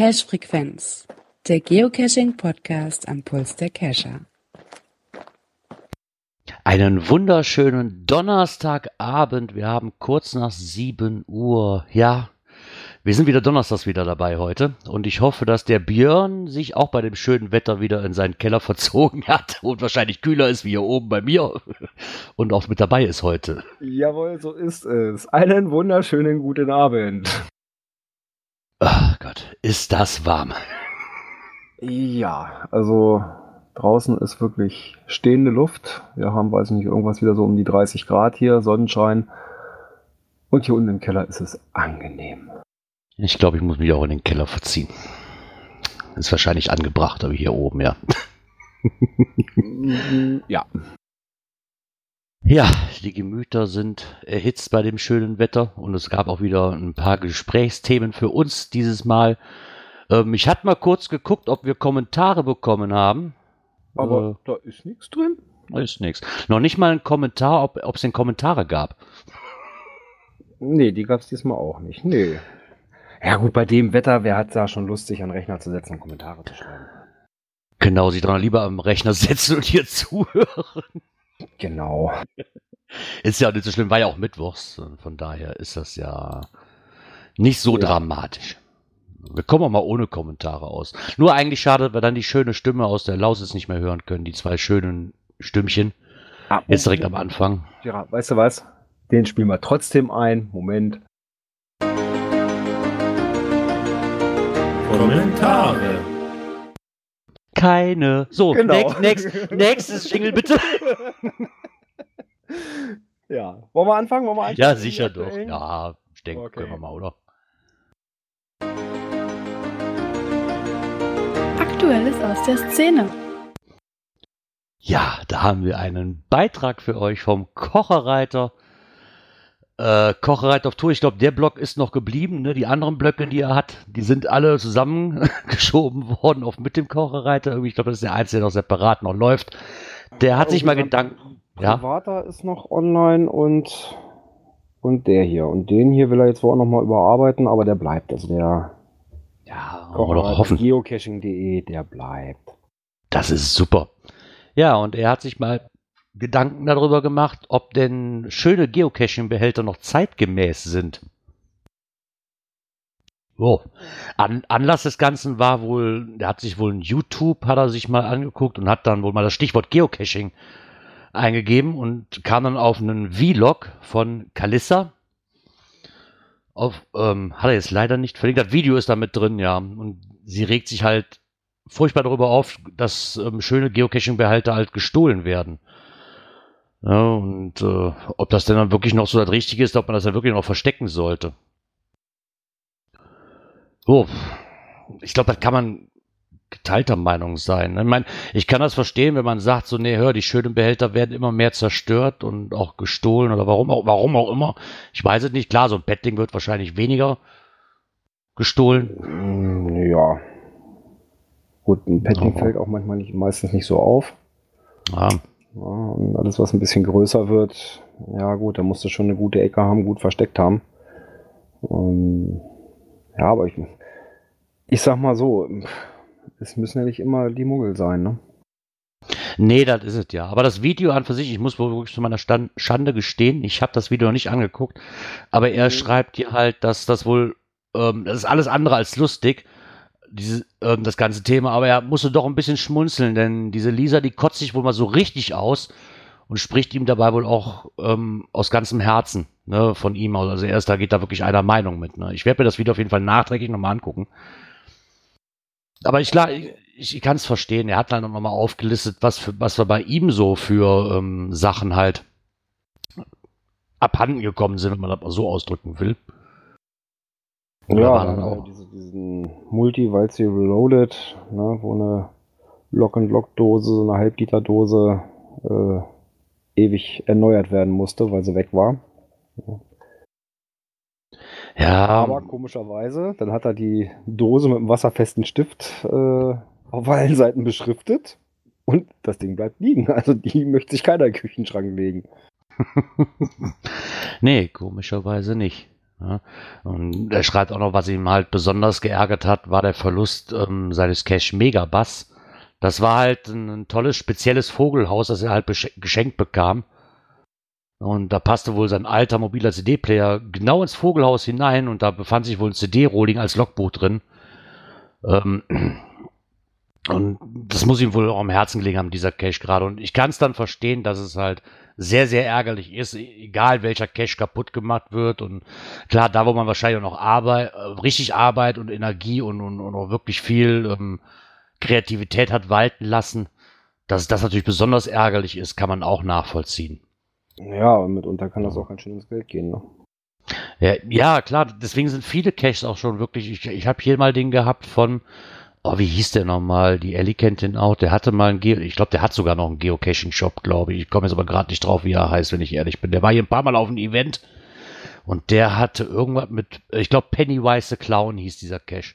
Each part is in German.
Cache Frequenz, der Geocaching Podcast am Puls der Cacher. Einen wunderschönen Donnerstagabend. Wir haben kurz nach 7 Uhr. Ja, wir sind wieder donnerstags wieder dabei heute. Und ich hoffe, dass der Björn sich auch bei dem schönen Wetter wieder in seinen Keller verzogen hat und wahrscheinlich kühler ist wie hier oben bei mir und auch mit dabei ist heute. Jawohl, so ist es. Einen wunderschönen guten Abend. Ach Gott, ist das warm. Ja, also Draußen ist wirklich stehende Luft. Wir haben, weiß ich nicht, irgendwas wieder so um die 30 Grad hier, Sonnenschein. Und hier unten im Keller ist es angenehm. Ich glaube, ich muss mich auch in den Keller verziehen. Ist wahrscheinlich angebracht, aber hier oben, ja. ja. Ja, die Gemüter sind erhitzt bei dem schönen Wetter und es gab auch wieder ein paar Gesprächsthemen für uns dieses Mal. Ähm, ich hatte mal kurz geguckt, ob wir Kommentare bekommen haben. Aber äh, da ist nichts drin. Da ist nichts. Noch nicht mal ein Kommentar, ob es denn Kommentare gab. Nee, die gab es diesmal auch nicht. Nee. Ja gut, bei dem Wetter, wer hat da schon Lust, sich an den Rechner zu setzen und Kommentare zu schreiben? Genau, sich dann lieber am Rechner setzen und hier zuhören. Genau. Ist ja nicht so schlimm, war ja auch Mittwochs. Von daher ist das ja nicht so ja. dramatisch. Wir kommen auch mal ohne Kommentare aus. Nur eigentlich schade, wir dann die schöne Stimme aus der Lausitz nicht mehr hören können. Die zwei schönen Stimmchen. Ah, Jetzt direkt am Anfang. Ja, weißt du was? Den spielen wir trotzdem ein. Moment. Kommentare. Keine. So, genau. next, next, nächstes Jingle bitte. ja. Wollen wir anfangen? Wollen wir anfangen? Ja, sicher doch. Ja, ich denke, okay. können wir mal, oder? Aktuelles aus der Szene. Ja, da haben wir einen Beitrag für euch vom Kocherreiter. Äh, Kocherreiter auf Tour. Ich glaube, der Block ist noch geblieben. Ne? Die anderen Blöcke, die er hat, die sind alle zusammengeschoben worden auf mit dem Kocherreiter. Ich glaube, das ist der einzige, der noch separat noch läuft. Der hat sich mal Gedanken. Ja. Privater ist noch online und und der hier. Und den hier will er jetzt wohl auch noch mal überarbeiten, aber der bleibt. Also der ja, oder hoffen. Geocaching.de, der bleibt. Das ist super. Ja, und er hat sich mal Gedanken darüber gemacht, ob denn schöne Geocaching-Behälter noch zeitgemäß sind. Oh. An, Anlass des Ganzen war wohl, der hat sich wohl ein YouTube, hat er sich mal angeguckt und hat dann wohl mal das Stichwort Geocaching eingegeben und kam dann auf einen Vlog von Kalissa auf, ähm, hat er jetzt leider nicht verlinkt. Das Video ist da mit drin, ja. Und sie regt sich halt furchtbar darüber auf, dass ähm, schöne Geocaching-Behälter halt gestohlen werden. Ja, und äh, ob das denn dann wirklich noch so das Richtige ist, ob man das dann wirklich noch verstecken sollte. So, ich glaube, das kann man geteilter Meinung sein. Ich meine, ich kann das verstehen, wenn man sagt, so, nee, hör, die schönen Behälter werden immer mehr zerstört und auch gestohlen oder warum auch, warum auch immer. Ich weiß es nicht. Klar, so ein Bettding wird wahrscheinlich weniger gestohlen. Mm, ja. Gut, ein Petting fällt auch manchmal nicht, meistens nicht so auf. Ja. Ja. Und alles, was ein bisschen größer wird, ja gut, da musst du schon eine gute Ecke haben, gut versteckt haben. Und, ja, aber ich, ich sag mal so, es müssen ja nicht immer die Muggel sein, ne? Nee, das ist es ja. Aber das Video an für sich, ich muss wohl wirklich zu meiner Stand Schande gestehen, ich habe das Video noch nicht angeguckt, aber er mhm. schreibt hier halt, dass das wohl, ähm, das ist alles andere als lustig, diese, ähm, das ganze Thema, aber er musste doch ein bisschen schmunzeln, denn diese Lisa, die kotzt sich wohl mal so richtig aus und spricht ihm dabei wohl auch ähm, aus ganzem Herzen ne, von ihm aus. Also er ist da, geht da wirklich einer Meinung mit. Ne? Ich werde mir das Video auf jeden Fall nachträglich nochmal angucken. Aber ich, ich, ich kann es verstehen. Er hat dann nochmal aufgelistet, was, für, was wir bei ihm so für ähm, Sachen halt abhanden gekommen sind, wenn man das mal so ausdrücken will. Ja, dann auch diese, diesen Multi, weil sie reloaded, ne, wo eine Lock-and-Lock-Dose, so eine Halbliter-Dose äh, ewig erneuert werden musste, weil sie weg war. Ja. Ja. Aber komischerweise, dann hat er die Dose mit einem wasserfesten Stift äh, auf allen Seiten beschriftet und das Ding bleibt liegen. Also die möchte sich keiner in den Küchenschrank legen. nee, komischerweise nicht. Ja. Und er schreibt auch noch, was ihm halt besonders geärgert hat, war der Verlust ähm, seines Cash Megabass. Das war halt ein, ein, tolles, spezielles Vogelhaus, das er halt geschenkt bekam. Und da passte wohl sein alter mobiler CD-Player genau ins Vogelhaus hinein und da befand sich wohl ein CD-Rolling als Logbuch drin. Ähm, und das muss ihm wohl auch am Herzen gelegen haben, dieser Cache gerade. Und ich kann es dann verstehen, dass es halt sehr, sehr ärgerlich ist, egal welcher Cache kaputt gemacht wird. Und klar, da wo man wahrscheinlich auch noch Arbeit, äh, richtig Arbeit und Energie und, und, und auch wirklich viel ähm, Kreativität hat walten lassen, dass das natürlich besonders ärgerlich ist, kann man auch nachvollziehen. Ja, und mitunter kann das auch ganz schön ins Geld gehen, ne? Ja, ja, klar, deswegen sind viele Caches auch schon wirklich. Ich, ich habe hier mal den gehabt von, oh, wie hieß der nochmal? Die Ellie kennt den auch. Der hatte mal einen Geo, ich glaube, der hat sogar noch einen Geocaching-Shop, glaube ich. Ich komme jetzt aber gerade nicht drauf, wie er heißt, wenn ich ehrlich bin. Der war hier ein paar Mal auf einem Event und der hatte irgendwas mit, ich glaube, Pennywise the Clown hieß dieser Cache.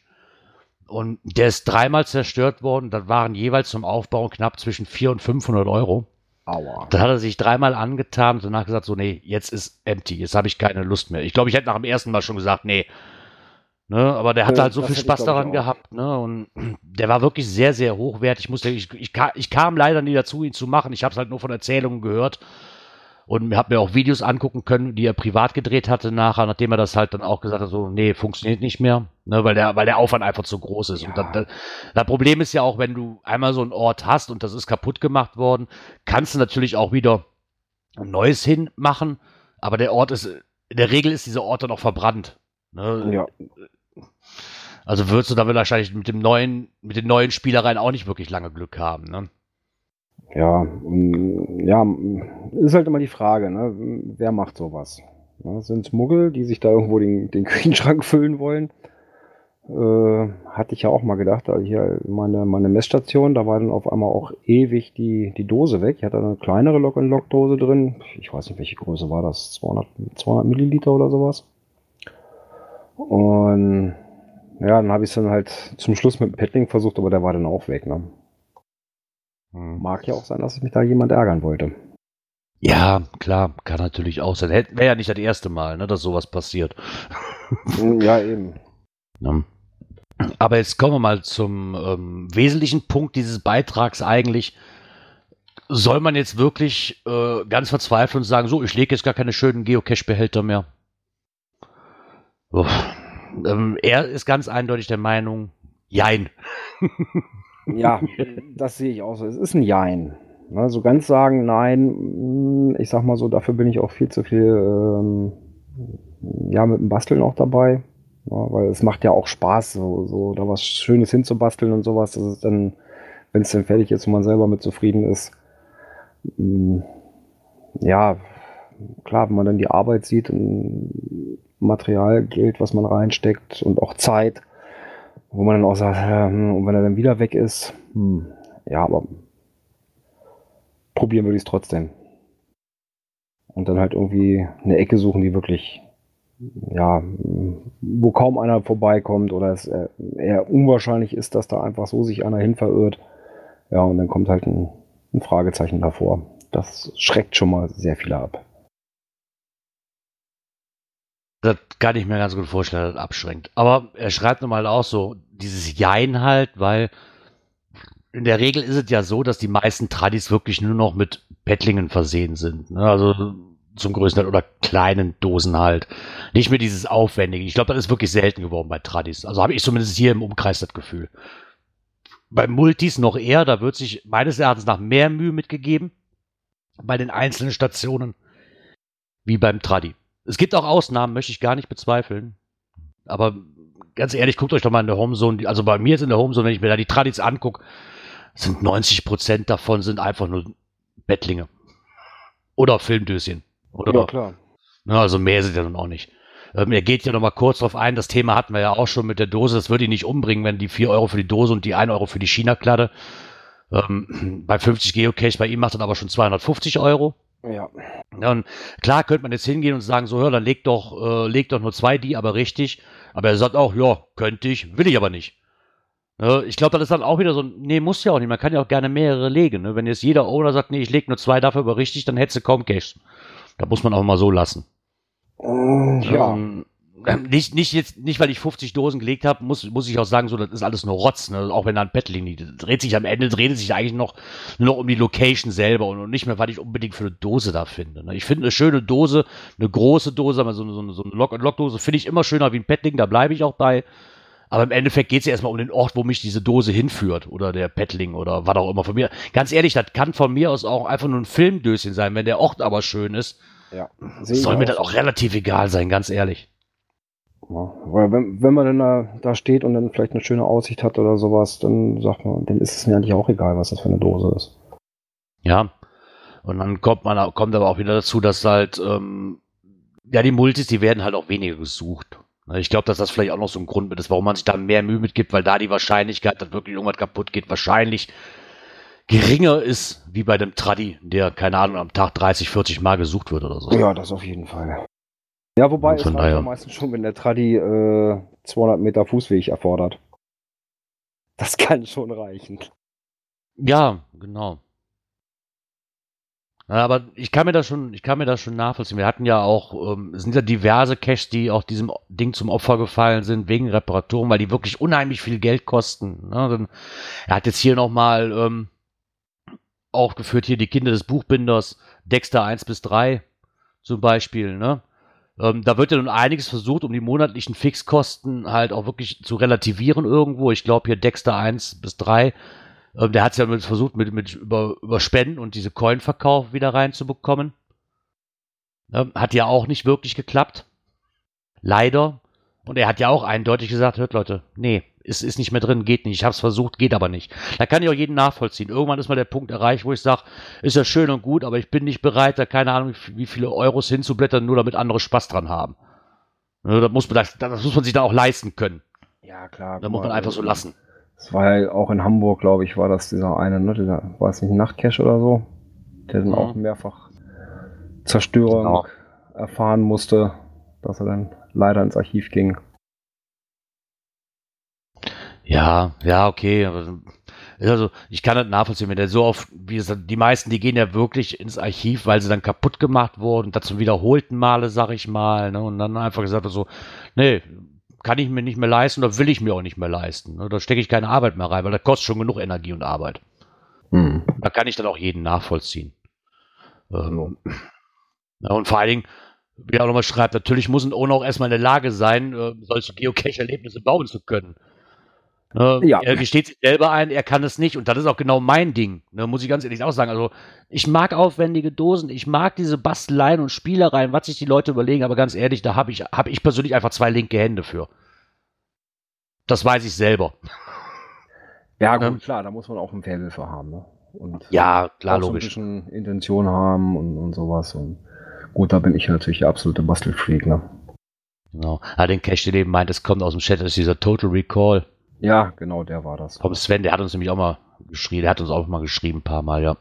Und der ist dreimal zerstört worden. Das waren jeweils zum Aufbau knapp zwischen 400 und 500 Euro. Aua. Dann hat er sich dreimal angetan und danach gesagt, so, nee, jetzt ist empty, jetzt habe ich keine Lust mehr. Ich glaube, ich hätte nach dem ersten Mal schon gesagt, nee. Ne, aber der hatte halt so viel Spaß daran gehabt, ne? Und der war wirklich sehr, sehr hochwertig. Ich, musste, ich, ich, ich kam leider nie dazu, ihn zu machen. Ich habe es halt nur von Erzählungen gehört und habe mir auch Videos angucken können, die er privat gedreht hatte nachher, nachdem er das halt dann auch gesagt hat, so, nee, funktioniert nicht mehr, ne, weil der, weil der Aufwand einfach zu groß ist. Ja. Und das, das, Problem ist ja auch, wenn du einmal so einen Ort hast und das ist kaputt gemacht worden, kannst du natürlich auch wieder ein neues hinmachen, aber der Ort ist, in der Regel ist dieser Ort dann auch verbrannt. Ne? Ja. Also würdest du da wahrscheinlich mit dem neuen, mit den neuen Spielereien auch nicht wirklich lange Glück haben, ne? Ja, ja, ist halt immer die Frage, ne? wer macht sowas? Ja, sind es Muggel, die sich da irgendwo den, den Küchenschrank füllen wollen? Äh, hatte ich ja auch mal gedacht, also hier meine, meine Messstation, da war dann auf einmal auch ewig die, die Dose weg. Ich hatte eine kleinere Lock-and-Lock-Dose drin. Ich weiß nicht, welche Größe war das? 200, 200 Milliliter oder sowas. Und ja, dann habe ich es dann halt zum Schluss mit dem Paddling versucht, aber der war dann auch weg. Ne? Hm. Mag ja auch sein, dass sich mich da jemand ärgern wollte. Ja, klar, kann natürlich auch sein. Wäre ja nicht das erste Mal, ne, dass sowas passiert. Hm, ja, eben. Ja. Aber jetzt kommen wir mal zum ähm, wesentlichen Punkt dieses Beitrags eigentlich. Soll man jetzt wirklich äh, ganz verzweifeln und sagen, so, ich lege jetzt gar keine schönen Geocache-Behälter mehr? Ähm, er ist ganz eindeutig der Meinung, jein. Ja, das sehe ich auch so. Es ist ein Jein. So ganz sagen, nein, hm, ich sag mal so, dafür bin ich auch viel zu viel ähm, ja, mit dem Basteln auch dabei. Ja, weil es macht ja auch Spaß, so, so da was Schönes hinzubasteln und sowas. Das ist dann, wenn es dann fertig ist und man selber mit zufrieden ist, mh, hm, ja, klar, wenn man dann die Arbeit sieht und Material, Geld, was man reinsteckt und auch Zeit, wo man dann auch sagt, hm, und wenn er dann wieder weg ist, hm, ja, aber probieren würde ich es trotzdem. Und dann halt irgendwie eine Ecke suchen, die wirklich, ja, wo kaum einer vorbeikommt oder es eher unwahrscheinlich ist, dass da einfach so sich einer hin verirrt. Ja, und dann kommt halt ein, ein Fragezeichen davor. Das schreckt schon mal sehr viele ab. Das kann ich mir ganz gut vorstellen, dass das abschränkt. Aber er schreibt nochmal auch so, dieses Jein halt, weil in der Regel ist es ja so, dass die meisten Tradis wirklich nur noch mit Pettlingen versehen sind. Ne? Also zum größten Teil oder kleinen Dosen halt. Nicht mehr dieses Aufwendige. Ich glaube, das ist wirklich selten geworden bei Tradis. Also habe ich zumindest hier im Umkreis das Gefühl. Bei Multis noch eher, da wird sich meines Erachtens nach mehr Mühe mitgegeben. Bei den einzelnen Stationen. Wie beim Tradi. Es gibt auch Ausnahmen, möchte ich gar nicht bezweifeln. Aber ganz ehrlich, guckt euch doch mal in der Homezone, also bei mir jetzt in der Homezone, wenn ich mir da die Tradis angucke, sind 90 Prozent davon sind einfach nur Bettlinge. Oder Filmdöschen. Oder, ja, klar. Na, also mehr sind ja nun auch nicht. Ähm, er geht ja noch mal kurz drauf ein, das Thema hatten wir ja auch schon mit der Dose, das würde ihn nicht umbringen, wenn die 4 Euro für die Dose und die 1 Euro für die China-Kladde. Ähm, bei 50 Geocache, bei ihm macht das aber schon 250 Euro. Ja. ja. Und klar könnte man jetzt hingehen und sagen, so, hör, dann leg doch, äh, leg doch nur zwei die, aber richtig. Aber er sagt auch, ja, könnte ich, will ich aber nicht. Ich glaube, das ist dann auch wieder so, nee, muss ja auch nicht. Man kann ja auch gerne mehrere legen. Ne? Wenn jetzt jeder Owner sagt, nee, ich lege nur zwei, dafür aber richtig, dann hättest du kaum Cash. Da muss man auch mal so lassen. Mm, ja. Ähm, nicht, nicht jetzt, nicht weil ich 50 Dosen gelegt habe, muss, muss ich auch sagen, so, das ist alles nur Rotz, ne? Auch wenn da ein Bett liegt. Dreht sich am Ende, dreht sich eigentlich noch, noch um die Location selber und nicht mehr, was ich unbedingt für eine Dose da finde. Ne? Ich finde eine schöne Dose, eine große Dose, aber so eine, so eine, so eine Lock-and-Lock-Dose finde ich immer schöner wie ein Bettling, da bleibe ich auch bei. Aber im Endeffekt geht es ja erstmal um den Ort, wo mich diese Dose hinführt oder der Pettling oder was auch immer von mir. Ganz ehrlich, das kann von mir aus auch einfach nur ein Filmdöschen sein, wenn der Ort aber schön ist. Ja, soll mir das auch relativ egal sein, ganz ehrlich. Ja, weil wenn, wenn man dann da, da steht und dann vielleicht eine schöne Aussicht hat oder sowas, dann sagt man, dann ist es mir eigentlich auch egal, was das für eine Dose ist. Ja. Und dann kommt man kommt aber auch wieder dazu, dass halt ähm, ja die Multis, die werden halt auch weniger gesucht. Ne, ich glaube, dass das vielleicht auch noch so ein Grund ist, warum man sich da mehr Mühe mitgibt, weil da die Wahrscheinlichkeit, dass wirklich irgendwas kaputt geht, wahrscheinlich geringer ist, wie bei dem Traddy, der, keine Ahnung, am Tag 30, 40 Mal gesucht wird oder so. Ja, das auf jeden Fall. Ja, wobei es reicht ja meistens schon, wenn der Traddy äh, 200 Meter Fußweg erfordert. Das kann schon reichen. Ja, genau. Aber ich kann mir das schon, ich kann mir das schon nachvollziehen. Wir hatten ja auch, ähm, es sind ja diverse Caches, die auch diesem Ding zum Opfer gefallen sind wegen Reparaturen, weil die wirklich unheimlich viel Geld kosten. Ne? Er hat jetzt hier nochmal ähm, aufgeführt hier die Kinder des Buchbinders Dexter 1 bis 3 zum Beispiel. Ne? Ähm, da wird ja nun einiges versucht, um die monatlichen Fixkosten halt auch wirklich zu relativieren irgendwo. Ich glaube hier Dexter 1 bis 3 ähm, der hat es ja versucht, mit, mit über, über Spenden und diese Coin-Verkauf wieder reinzubekommen. Ähm, hat ja auch nicht wirklich geklappt. Leider. Und er hat ja auch eindeutig gesagt, hört Leute, nee, ist, ist nicht mehr drin, geht nicht. Ich habe es versucht, geht aber nicht. Da kann ich auch jeden nachvollziehen. Irgendwann ist mal der Punkt erreicht, wo ich sage, ist ja schön und gut, aber ich bin nicht bereit, da keine Ahnung, wie viele Euros hinzublättern, nur damit andere Spaß dran haben. Das muss, man, das, das muss man sich dann auch leisten können. Ja, klar. Da muss man einfach so lassen. Das war ja auch in Hamburg, glaube ich, war das dieser eine, ne? Dieser, war es nicht ein Nachtcache oder so? Der dann mhm. auch mehrfach Zerstörung genau. erfahren musste, dass er dann leider ins Archiv ging. Ja, ja, okay. Also ich kann das nachvollziehen, wenn der so oft, wie es, die meisten, die gehen ja wirklich ins Archiv, weil sie dann kaputt gemacht wurden, das zum wiederholten Male, sag ich mal, ne, und dann einfach gesagt so, nee, kann ich mir nicht mehr leisten oder will ich mir auch nicht mehr leisten. Ne? Da stecke ich keine Arbeit mehr rein, weil das kostet schon genug Energie und Arbeit. Hm. Da kann ich dann auch jeden nachvollziehen. Ähm, ja, und vor allen Dingen, wie er auch nochmal schreibt, natürlich muss ein Owner auch erstmal in der Lage sein, äh, solche Geocache-Erlebnisse bauen zu können. Ne, ja. Er gesteht sich selber ein, er kann es nicht und das ist auch genau mein Ding, ne, muss ich ganz ehrlich auch sagen. Also ich mag aufwendige Dosen, ich mag diese Basteleien und Spielereien, was sich die Leute überlegen, aber ganz ehrlich, da habe ich, hab ich persönlich einfach zwei linke Hände für. Das weiß ich selber. Ja, gut, ähm, klar, da muss man auch ein Faible für haben. Ne? Und ja, klar, logisch. So ein bisschen Intention haben und, und sowas. Und gut, da bin ich natürlich der absolute Bastelfreak, ne? Genau. Ah, den Cash, den eben meint, es kommt aus dem Chat, das ist dieser Total Recall. Ja, genau, der war das. Vom Sven, der hat uns nämlich auch mal geschrieben, der hat uns auch mal geschrieben, ein paar Mal, ja.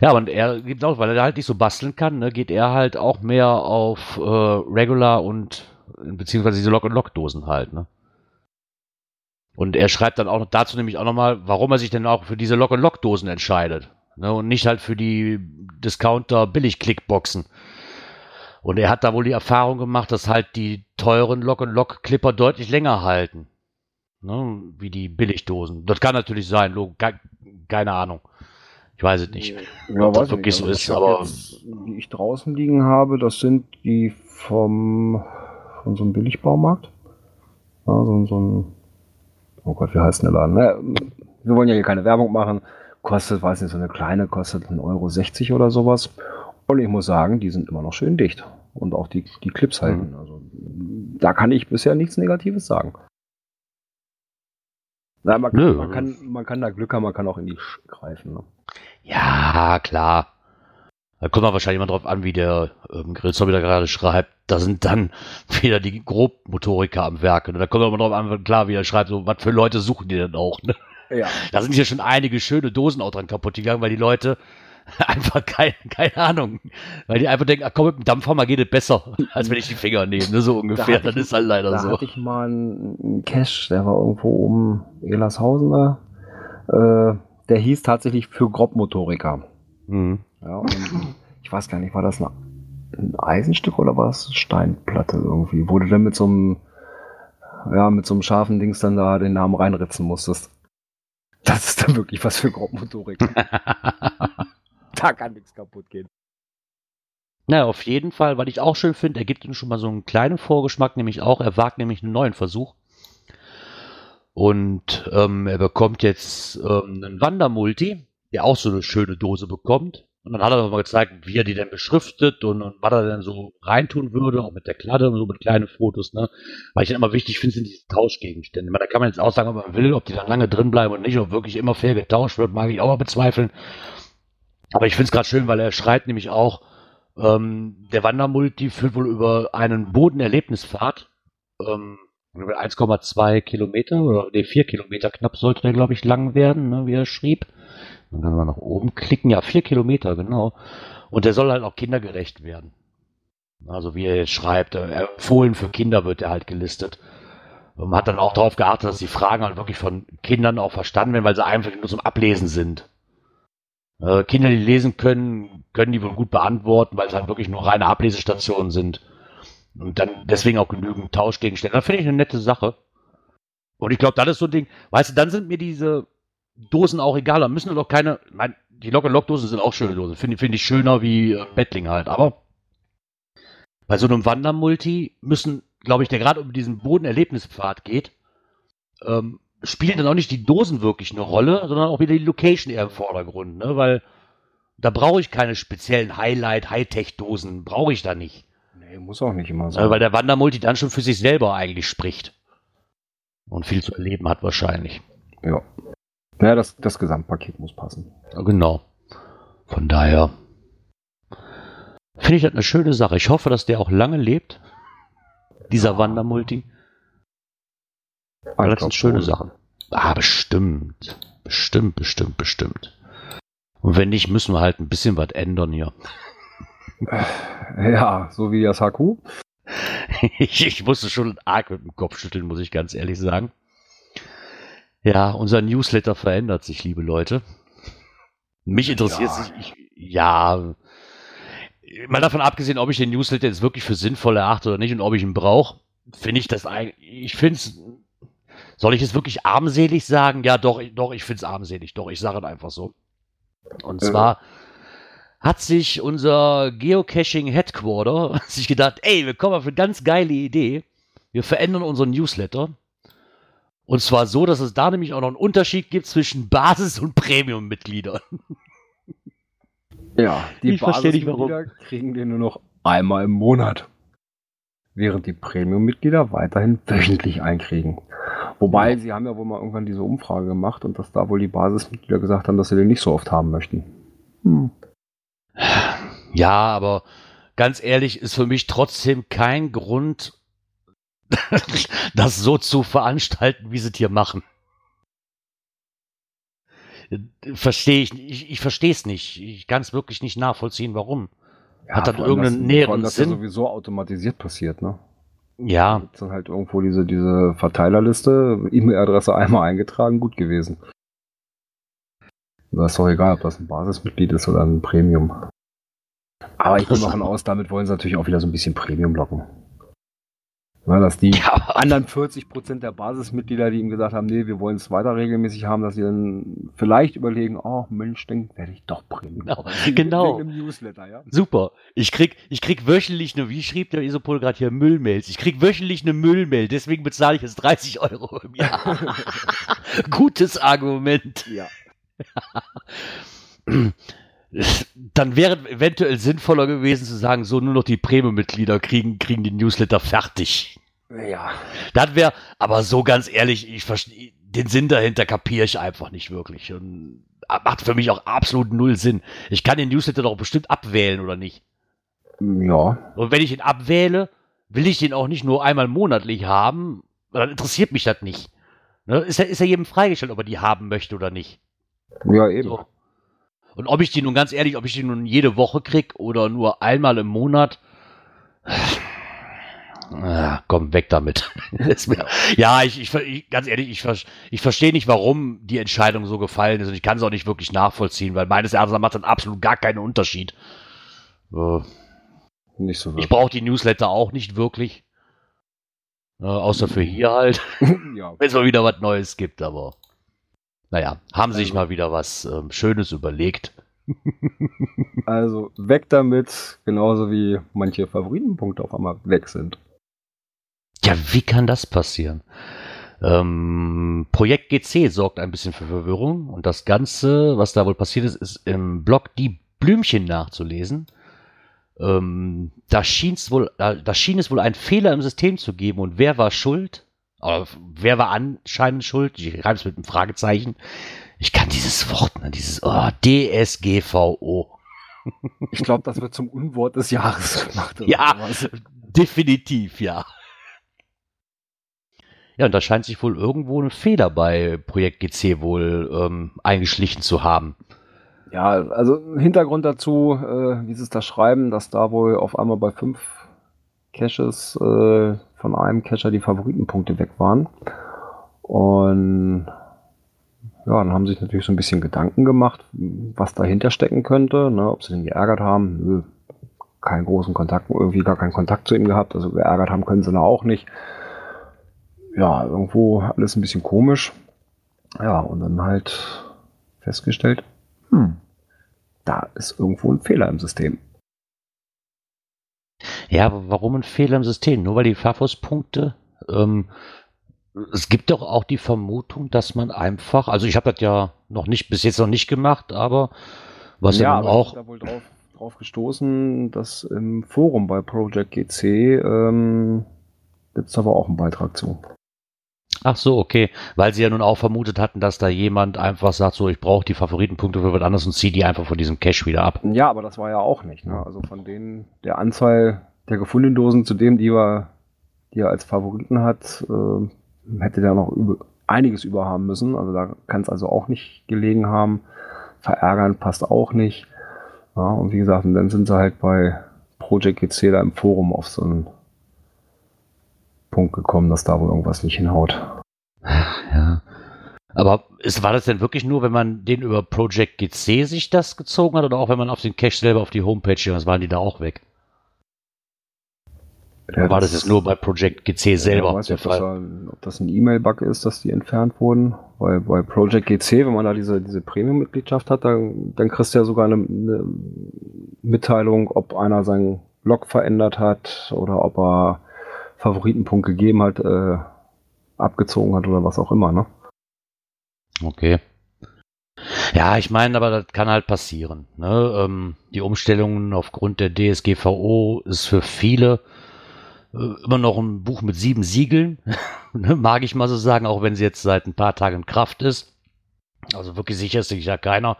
Ja, und er gibt auch, weil er halt nicht so basteln kann, ne, geht er halt auch mehr auf äh, Regular und beziehungsweise diese Lock-and-Lock-Dosen halt, ne? Und er schreibt dann auch dazu nämlich auch nochmal, warum er sich denn auch für diese Lock-and-Lock-Dosen entscheidet. Ne, und nicht halt für die Discounter-Billig-Klickboxen. Und er hat da wohl die Erfahrung gemacht, dass halt die teuren Lock-and-Lock-Clipper deutlich länger halten. Ne, wie die Billigdosen. Das kann natürlich sein, keine Ahnung. Ich weiß es nicht, ja, ob das wirklich so also ist, aber. Jetzt, die ich draußen liegen habe, das sind die vom, von so einem Billigbaumarkt. Ja, so, so ein, oh Gott, wie heißt denn der Laden? Naja, wir wollen ja hier keine Werbung machen. Kostet, weiß nicht, so eine kleine kostet 1,60 Euro oder sowas. Und ich muss sagen, die sind immer noch schön dicht. Und auch die, die Clips halten. Mhm. Also, da kann ich bisher nichts Negatives sagen. Na, man, kann, man, kann, man kann da Glück haben, man kann auch in die Sch greifen. Ne? Ja, klar. Da kommt man wahrscheinlich immer drauf an, wie der ähm, Grillzoll wieder gerade schreibt. Da sind dann wieder die Grobmotoriker am Werk. Ne? Da kommt man drauf an, klar, wie er schreibt, so, was für Leute suchen die denn auch. Ne? Ja. Da sind ja schon einige schöne Dosen auch dran kaputt gegangen, weil die Leute Einfach keine, keine Ahnung. Weil die einfach denken, ach komm, mit dem Dampfhammer geht es besser, als wenn ich die Finger nehme, ne? so ungefähr. Da das ist halt leider da so. Da hatte ich mal einen Cache, der war irgendwo um Elershausen Äh, der hieß tatsächlich für Grobmotoriker. Mhm. Ja, ich weiß gar nicht, war das eine, ein Eisenstück oder war das Steinplatte irgendwie? Wo du dann mit so einem, ja, mit so einem scharfen Dings dann da den Namen reinritzen musstest. Das ist dann wirklich was für Grobmotoriker. da kann nichts kaputt gehen. Na, auf jeden Fall, weil ich auch schön finde, er gibt uns schon mal so einen kleinen Vorgeschmack, nämlich auch, er wagt nämlich einen neuen Versuch. Und ähm, er bekommt jetzt ähm, einen Wandermulti, der auch so eine schöne Dose bekommt. Und dann hat er nochmal gezeigt, wie er die denn beschriftet und, und was er denn so reintun würde, auch mit der Kladde und so mit kleinen Fotos, ne? Weil ich dann immer wichtig finde, sind diese Tauschgegenstände. meine, da kann man jetzt auch sagen, ob man will, ob die dann lange drin bleiben und nicht, ob wirklich immer fair getauscht wird, mag ich auch mal bezweifeln. Aber ich finde es gerade schön, weil er schreibt nämlich auch, ähm, der Wandermulti führt wohl über einen Bodenerlebnispfad, ähm, über 1,2 Kilometer oder nee, 4 Kilometer knapp sollte der, glaube ich, lang werden, ne, wie er schrieb. Dann kann man nach oben klicken, ja, 4 Kilometer, genau. Und der soll halt auch kindergerecht werden. Also wie er jetzt schreibt, äh, empfohlen für Kinder wird er halt gelistet. Man hat dann auch darauf geachtet, dass die Fragen halt wirklich von Kindern auch verstanden werden, weil sie einfach nur zum Ablesen sind. Äh, Kinder, die lesen können, können die wohl gut beantworten, weil es halt wirklich nur reine Ablesestationen sind. Und dann deswegen auch genügend Tauschgegenstände. Das finde ich eine nette Sache. Und ich glaube, das ist so ein Ding, weißt du, dann sind mir diese Dosen auch egal. Da müssen doch keine, mein, die Lock Lock Dosen sind auch schöne Dosen. Finde find ich schöner wie äh, Bettling halt. Aber bei so einem Wandermulti müssen, glaube ich, der gerade um diesen Bodenerlebnispfad geht, ähm, spielen dann auch nicht die Dosen wirklich eine Rolle, sondern auch wieder die Location eher im Vordergrund, ne? Weil da brauche ich keine speziellen Highlight, Hightech-Dosen, brauche ich da nicht. Nee, muss auch nicht immer sein. weil der Wandermulti dann schon für sich selber eigentlich spricht. Und viel zu erleben hat wahrscheinlich. Ja. Naja, das, das Gesamtpaket muss passen. Ja, genau. Von daher finde ich das eine schöne Sache. Ich hoffe, dass der auch lange lebt. Dieser Wandermulti. Weil das sind schöne. Sachen. Ah, bestimmt. Bestimmt, bestimmt, bestimmt. Und wenn nicht, müssen wir halt ein bisschen was ändern hier. Ja, so wie das HQ. ich, ich musste schon arg mit dem Kopf schütteln, muss ich ganz ehrlich sagen. Ja, unser Newsletter verändert sich, liebe Leute. Mich interessiert ja. sich, ich, ja, mal davon abgesehen, ob ich den Newsletter jetzt wirklich für sinnvoll erachte oder nicht und ob ich ihn brauche, finde ich das eigentlich, ich finde es soll ich es wirklich armselig sagen? Ja, doch, doch, ich finde es armselig. Doch, ich sage es einfach so. Und zwar hat sich unser Geocaching Headquarter sich gedacht, ey, wir kommen auf eine ganz geile Idee. Wir verändern unseren Newsletter. Und zwar so, dass es da nämlich auch noch einen Unterschied gibt zwischen Basis- und Premium-Mitgliedern. Ja, die Basismitglieder kriegen den nur noch einmal im Monat. Während die Premium-Mitglieder weiterhin wöchentlich einkriegen. Wobei, ja. sie haben ja wohl mal irgendwann diese Umfrage gemacht und dass da wohl die Basismitglieder gesagt haben, dass sie den nicht so oft haben möchten. Hm. Ja, aber ganz ehrlich, ist für mich trotzdem kein Grund, das so zu veranstalten, wie sie es hier machen. Verstehe ich, ich, ich verstehe es nicht. Ich kann es wirklich nicht nachvollziehen, warum. Ja, Hat dann irgendeinen das, näheren das Sinn. Ja sowieso automatisiert passiert, ne? Ja. Da dann halt irgendwo diese, diese Verteilerliste, E-Mail-Adresse einmal eingetragen, gut gewesen. Da ist doch egal, ob das ein Basismitglied ist oder ein Premium. Aber ich gehe davon aus, damit wollen sie natürlich auch wieder so ein bisschen Premium locken. Ja, dass die ja. anderen 40% der Basismitglieder, die ihm gesagt haben, nee, wir wollen es weiter regelmäßig haben, dass sie dann vielleicht überlegen, oh Mensch, dann werde ich doch Premium. Genau. genau. Newsletter, ja? Super. Ich krieg, ich krieg wöchentlich eine, wie schrieb der Isopol gerade hier, Müllmails. Ich krieg wöchentlich eine Müllmail, deswegen bezahle ich jetzt 30 Euro im Jahr. Gutes Argument. Ja. dann wäre eventuell sinnvoller gewesen zu sagen, so nur noch die Premium-Mitglieder kriegen, kriegen den Newsletter fertig. Ja. Das wäre, aber so ganz ehrlich, ich verstehe, den Sinn dahinter kapiere ich einfach nicht wirklich. Und macht für mich auch absolut null Sinn. Ich kann den Newsletter doch bestimmt abwählen, oder nicht? Ja. Und wenn ich ihn abwähle, will ich den auch nicht nur einmal monatlich haben, dann interessiert mich das nicht. Ne? Ist, ja, ist ja jedem freigestellt, ob er die haben möchte oder nicht. Ja, eben. So. Und ob ich die nun ganz ehrlich, ob ich die nun jede Woche krieg oder nur einmal im Monat, Ah, komm, weg damit. ja, ich, ich, ganz ehrlich, ich, ich verstehe nicht, warum die Entscheidung so gefallen ist und ich kann es auch nicht wirklich nachvollziehen, weil meines Erachtens macht das absolut gar keinen Unterschied. Äh, nicht so wirklich. Ich brauche die Newsletter auch nicht wirklich. Äh, außer für hier halt. ja. Wenn es mal wieder was Neues gibt, aber naja, haben sich also. mal wieder was äh, Schönes überlegt. also weg damit, genauso wie manche Favoritenpunkte auf einmal weg sind. Ja, wie kann das passieren? Ähm, Projekt GC sorgt ein bisschen für Verwirrung und das Ganze, was da wohl passiert ist, ist im Blog die Blümchen nachzulesen. Ähm, da, wohl, da, da schien es wohl einen Fehler im System zu geben und wer war schuld? Oder wer war anscheinend schuld? Ich schreibe es mit einem Fragezeichen. Ich kann dieses Wort, ne, dieses oh, DSGVO. Ich glaube, das wird zum Unwort des Jahres gemacht. ja, definitiv, ja. Ja, und da scheint sich wohl irgendwo ein Fehler bei Projekt GC wohl ähm, eingeschlichen zu haben. Ja, also Hintergrund dazu, äh, wie sie es da schreiben, dass da wohl auf einmal bei fünf Caches äh, von einem Cacher die Favoritenpunkte weg waren. Und ja, dann haben sich natürlich so ein bisschen Gedanken gemacht, was dahinter stecken könnte, ne, ob sie den geärgert haben. Nö, keinen großen Kontakt, irgendwie gar keinen Kontakt zu ihm gehabt, also geärgert haben können sie da auch nicht ja, irgendwo alles ein bisschen komisch. Ja, und dann halt festgestellt, hm, da ist irgendwo ein Fehler im System. Ja, aber warum ein Fehler im System? Nur weil die Fafos-Punkte. Ähm, es gibt doch auch die Vermutung, dass man einfach, also ich habe das ja noch nicht, bis jetzt noch nicht gemacht, aber was ja, ja auch. Ich da wohl drauf, drauf gestoßen, dass im Forum bei Project GC ähm, gibt es aber auch einen Beitrag zu. Ach so, okay. Weil sie ja nun auch vermutet hatten, dass da jemand einfach sagt, so, ich brauche die Favoritenpunkte für was anderes und ziehe die einfach von diesem Cache wieder ab. Ja, aber das war ja auch nicht. Ne? Also von denen, der Anzahl der gefundenen Dosen zu dem, die er, die er als Favoriten hat, äh, hätte der noch über, einiges überhaben müssen. Also da kann es also auch nicht gelegen haben. Verärgern passt auch nicht. Ja, und wie gesagt, dann sind sie halt bei Project GC da im Forum auf so einen Punkt gekommen, dass da wohl irgendwas nicht hinhaut. Ja. Aber ist, war das denn wirklich nur, wenn man den über Project GC sich das gezogen hat oder auch wenn man auf den Cache selber auf die Homepage was waren die da auch weg? Ja, war das, jetzt nur bei Project GC selber? Ja, weiß der Fall? Das, ob das ein E-Mail-Bug ist, dass die entfernt wurden. Weil bei Project GC, wenn man da diese, diese Premium-Mitgliedschaft hat, dann, dann kriegst du ja sogar eine, eine Mitteilung, ob einer seinen Log verändert hat oder ob er Favoritenpunkt gegeben hat, äh, abgezogen hat oder was auch immer, ne? Okay. Ja, ich meine, aber das kann halt passieren. Ne? Ähm, die Umstellungen aufgrund der DSGVO ist für viele äh, immer noch ein Buch mit sieben Siegeln, ne? mag ich mal so sagen, auch wenn sie jetzt seit ein paar Tagen in Kraft ist. Also wirklich sicher ist sich ja keiner.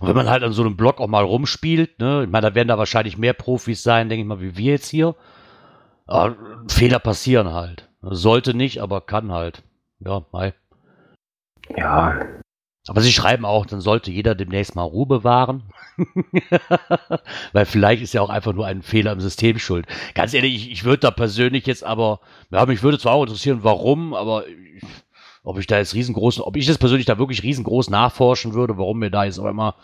Und wenn man halt an so einem Blog auch mal rumspielt, ne, ich meine, da werden da wahrscheinlich mehr Profis sein, denke ich mal, wie wir jetzt hier. Aber Fehler passieren halt. Sollte nicht, aber kann halt. Ja, mai. Ja. Aber sie schreiben auch, dann sollte jeder demnächst mal Ruhe bewahren. Weil vielleicht ist ja auch einfach nur ein Fehler im System schuld. Ganz ehrlich, ich, ich würde da persönlich jetzt aber, ja, mich würde zwar auch interessieren, warum, aber ich, ob ich da jetzt riesengroß, ob ich das persönlich da wirklich riesengroß nachforschen würde, warum mir da jetzt auch immer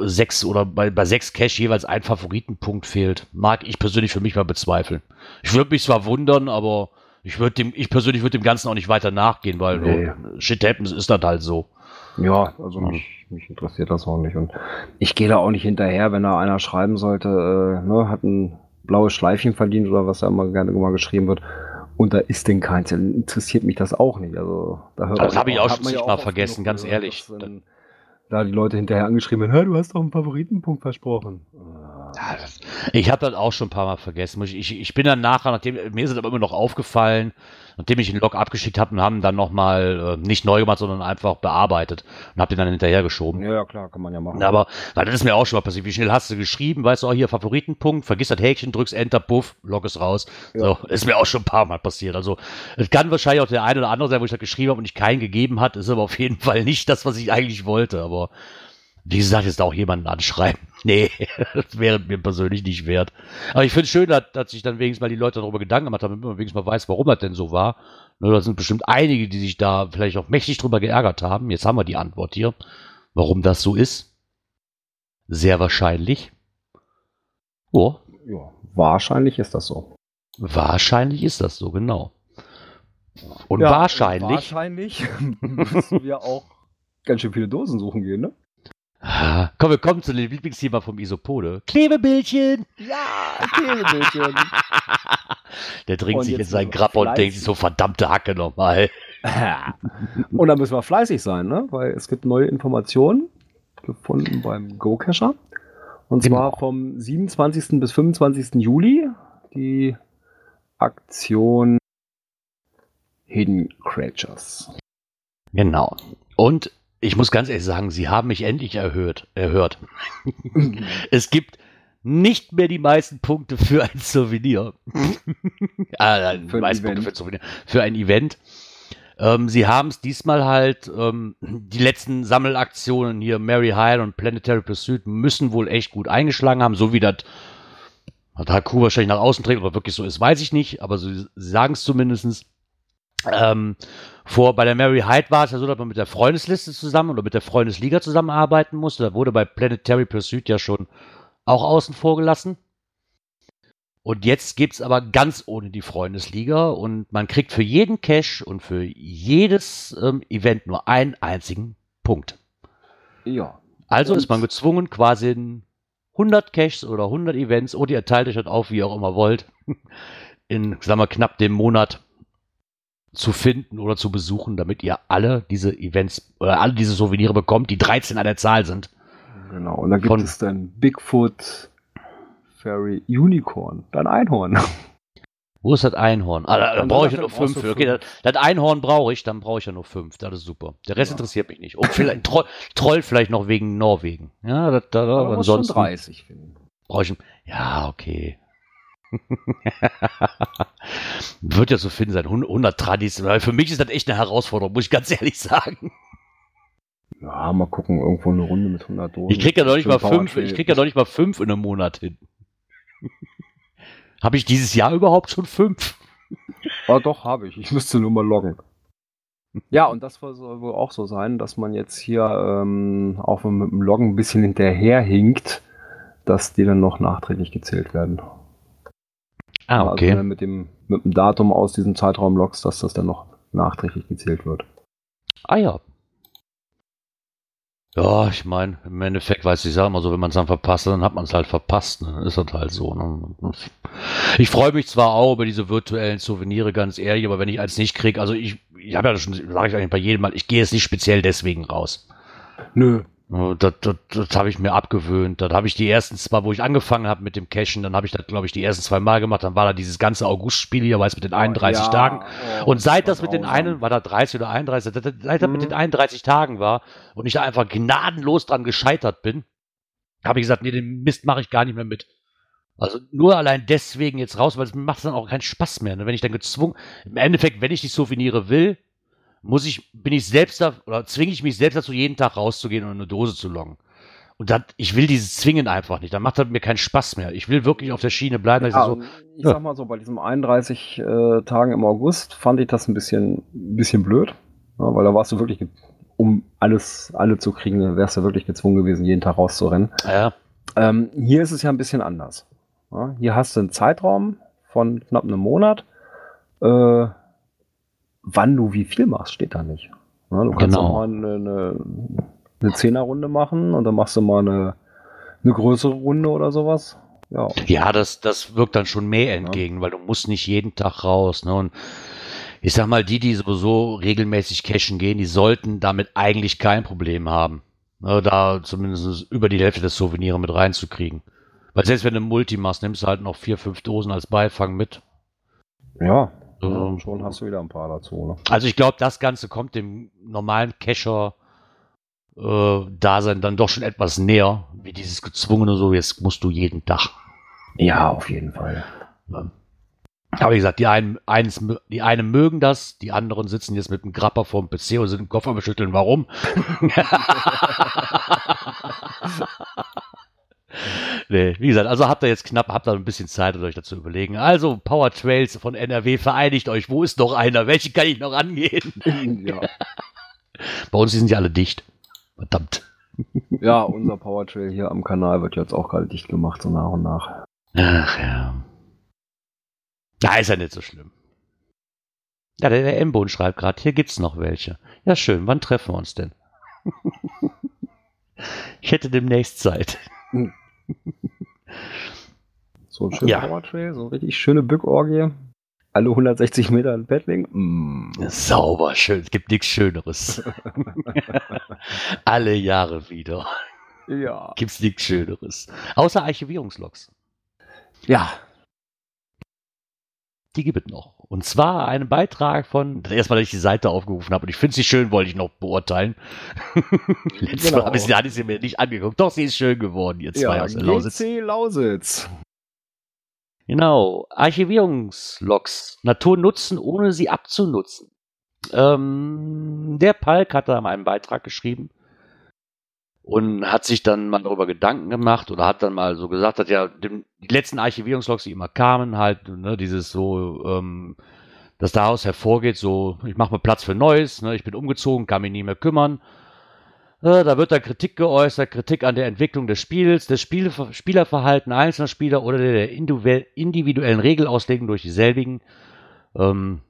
sechs oder bei, bei sechs Cash jeweils ein Favoritenpunkt fehlt, mag ich persönlich für mich mal bezweifeln. Ich würde mich zwar wundern, aber ich würde dem, ich persönlich würde dem Ganzen auch nicht weiter nachgehen, weil nee. shit happens ist das halt so. Ja, also mich, mich interessiert das auch nicht. Und ich gehe da auch nicht hinterher, wenn da einer schreiben sollte, äh, ne, hat ein blaues Schleifchen verdient oder was da immer gerne mal geschrieben wird. Und da ist denn keins, dann interessiert mich das auch nicht. Also da hört Das habe ich auch schon mal vergessen, ganz ehrlich. Dass, da die Leute hinterher angeschrieben haben, du hast doch einen Favoritenpunkt versprochen. Ja, das, ich habe das auch schon ein paar Mal vergessen. Ich, ich, ich bin dann nachher, nachdem mir ist es aber immer noch aufgefallen, nachdem ich den Log abgeschickt habe und haben dann nochmal äh, nicht neu gemacht, sondern einfach bearbeitet und habe den dann hinterher geschoben. Ja, klar, kann man ja machen. Aber, weil das ist mir auch schon mal passiert. Wie schnell hast du geschrieben? Weißt du auch hier Favoritenpunkt, vergiss das Häkchen, drückst Enter, puff, Log ist raus. Ja. So, ist mir auch schon ein paar Mal passiert. Also, es kann wahrscheinlich auch der eine oder andere sein, wo ich das geschrieben habe und ich keinen gegeben hat, ist aber auf jeden Fall nicht das, was ich eigentlich wollte. Aber Wie gesagt, jetzt auch jemanden anschreiben. Nee, das wäre mir persönlich nicht wert. Aber ich finde es schön, dass, dass, sich dann wenigstens mal die Leute darüber Gedanken gemacht haben, damit man wenigstens mal weiß, warum das denn so war. Ne, da sind bestimmt einige, die sich da vielleicht auch mächtig drüber geärgert haben. Jetzt haben wir die Antwort hier, warum das so ist. Sehr wahrscheinlich. Oh. Ja, wahrscheinlich ist das so. Wahrscheinlich ist das so, genau. Und ja, wahrscheinlich. Wahrscheinlich müssen wir auch ganz schön viele Dosen suchen gehen, ne? Ah, komm, wir kommen zu dem Lieblingsthema vom Isopode. Klebebildchen! Ja, Klebebildchen! Der trinkt sich in seinen Grappa und denkt sich so, verdammte Hacke nochmal. und da müssen wir fleißig sein, ne? Weil es gibt neue Informationen gefunden beim Go-Cacher. Und genau. zwar vom 27. bis 25. Juli die Aktion Hidden Creatures. Genau. Und ich muss ganz ehrlich sagen, sie haben mich endlich erhört, erhört. es gibt nicht mehr die meisten Punkte für ein Souvenir. ah, für, ein Punkte für, Souvenir. für ein Event. Ähm, sie haben es diesmal halt, ähm, die letzten Sammelaktionen hier, Mary Hyde und Planetary Pursuit, müssen wohl echt gut eingeschlagen haben, so wie das hat Haku wahrscheinlich nach außen trägt, ob wirklich so ist, weiß ich nicht, aber sie, sie sagen es zumindest. Ähm, vor, bei der Mary Hyde war es ja so, dass man mit der Freundesliste zusammen oder mit der Freundesliga zusammenarbeiten musste. Da wurde bei Planetary Pursuit ja schon auch außen vor gelassen. Und jetzt gibt es aber ganz ohne die Freundesliga und man kriegt für jeden Cash und für jedes ähm, Event nur einen einzigen Punkt. Ja. Also und ist man gezwungen, quasi in 100 Caches oder 100 Events, oder ihr teilt euch das auf, wie ihr auch immer wollt, in, sagen wir, knapp dem Monat zu finden oder zu besuchen, damit ihr alle diese Events oder alle diese Souvenire bekommt, die 13 an der Zahl sind. Genau, und da gibt Von, es dann Bigfoot Fairy Unicorn, dann Einhorn. Wo ist das Einhorn? Ah, da, da brauche ich ja nur fünf. fünf. Okay, das, das Einhorn brauche ich, dann brauche ich ja nur fünf. Das ist super. Der Rest ja. interessiert mich nicht. Und vielleicht Troll, Troll vielleicht noch wegen Norwegen. Ja, da, da, aber ansonsten. 30 finden. Brauche ich. Ja, okay. Wird ja so finden sein. 100 Tradis. Für mich ist das echt eine Herausforderung, muss ich ganz ehrlich sagen. Ja, mal gucken, irgendwo eine Runde mit 100 Dosen. Ich krieg ja noch nicht mal fünf, ich krieg ja noch nicht mal fünf in einem Monat hin. habe ich dieses Jahr überhaupt schon fünf? Oh, doch, habe ich. Ich müsste nur mal loggen. Ja, und das soll wohl auch so sein, dass man jetzt hier, ähm, auch mit dem Loggen ein bisschen hinterherhinkt, dass die dann noch nachträglich gezählt werden. Ah, okay. Also, mit dem, mit dem Datum aus diesem Zeitraum loggst, dass das dann noch nachträglich gezählt wird. Ah ja, ja, ich meine, im Endeffekt weiß ich, sag immer so, wenn man es dann verpasst, dann hat man es halt verpasst. Ne? Dann ist das halt so. Ne? Ich freue mich zwar auch über diese virtuellen Souvenire, ganz ehrlich, aber wenn ich eins nicht kriege, also ich, ich habe ja schon, sage ich eigentlich bei jedem Mal, ich gehe jetzt nicht speziell deswegen raus. Nö, das, das, das habe ich mir abgewöhnt. Das habe ich die ersten zwei, wo ich angefangen habe mit dem Cashen, dann habe ich das, glaube ich, die ersten zwei Mal gemacht. Dann war da dieses ganze August-Spiel hier, weiß mit den 31 ja, Tagen. Oh, und seit das, das mit den einen, war da 30 oder 31, seit das mhm. mit den 31 Tagen war und ich da einfach gnadenlos dran gescheitert bin, habe ich gesagt, nee, den Mist mache ich gar nicht mehr mit. Also nur allein deswegen jetzt raus, weil es macht dann auch keinen Spaß mehr. Ne? Wenn ich dann gezwungen, im Endeffekt, wenn ich die Souvenire will, muss ich, bin ich selbst da, oder zwinge ich mich selbst dazu, jeden Tag rauszugehen und eine Dose zu loggen. Und dann, ich will dieses Zwingen einfach nicht. Dann macht das mir keinen Spaß mehr. Ich will wirklich auf der Schiene bleiben. Ja, so, ich sag mal so, bei diesen 31 äh, Tagen im August fand ich das ein bisschen, ein bisschen blöd. Ja, weil da warst du wirklich, um alles, alle zu kriegen, wärst du wirklich gezwungen gewesen, jeden Tag rauszurennen. Ja. Ähm, hier ist es ja ein bisschen anders. Ja, hier hast du einen Zeitraum von knapp einem Monat. Äh, wann du wie viel machst, steht da nicht. Ja, du kannst genau. mal eine, eine, eine Zehnerrunde machen und dann machst du mal eine, eine größere Runde oder sowas. Ja, ja das, das wirkt dann schon mehr entgegen, ja. weil du musst nicht jeden Tag raus. Ne? Und ich sag mal, die, die sowieso regelmäßig cashen gehen, die sollten damit eigentlich kein Problem haben. Ne? Da zumindest über die Hälfte des Souvenirs mit reinzukriegen. Weil selbst wenn du Multi machst, nimmst du halt noch vier, fünf Dosen als Beifang mit. Ja, ja, schon hast du wieder ein paar dazu. Ne? Also ich glaube, das Ganze kommt dem normalen Cacher äh, Dasein dann doch schon etwas näher, wie dieses gezwungene so, jetzt musst du jeden Tag. Ja, auf jeden Fall. Aber wie gesagt, die einen, eins, die einen mögen das, die anderen sitzen jetzt mit dem Grapper vorm PC und sind im Koffer beschütteln. Warum? nee, wie gesagt, also habt ihr jetzt knapp, habt ihr ein bisschen Zeit, euch dazu überlegen. Also, Power Trails von NRW, vereinigt euch. Wo ist noch einer? Welche kann ich noch angehen? ja. Bei uns sind ja alle dicht. Verdammt. Ja, unser Power Trail hier am Kanal wird jetzt auch gerade dicht gemacht, so nach und nach. Ach ja. Na, ist ja nicht so schlimm. Ja, der, der M-Boden schreibt gerade, hier gibt's noch welche. Ja, schön, wann treffen wir uns denn? ich hätte demnächst Zeit. So ein schöner ja. Powertrail, so richtig schöne Bückorgie. Alle 160 Meter in Bettling. Mm. Sauber, schön. Es gibt nichts Schöneres. Alle Jahre wieder. Ja. Gibt's nichts Schöneres. Außer Archivierungslogs. Ja, die gibt es noch. Und zwar einen Beitrag von, erstmal, dass ich die Seite aufgerufen habe und ich finde sie schön, wollte ich noch beurteilen. Letztes genau. Mal habe ich sie, hatte ich sie mir nicht angeguckt. Doch, sie ist schön geworden, ihr zwei ja, aus der Lausitz. Lausitz. Genau. Archivierungslogs. Natur nutzen, ohne sie abzunutzen. Ähm, der Palk hat da mal einen Beitrag geschrieben und hat sich dann mal darüber Gedanken gemacht oder hat dann mal so gesagt, dass ja dem, die letzten Archivierungslogs, die immer kamen, halt, ne, dieses so, ähm, dass daraus hervorgeht, so, ich mache mal Platz für Neues, ne, ich bin umgezogen, kann mich nie mehr kümmern. Äh, da wird dann Kritik geäußert, Kritik an der Entwicklung des Spiels, des Spiel Spielerverhalten einzelner Spieler oder der individuellen Regelauslegung durch dieselbigen. Ähm,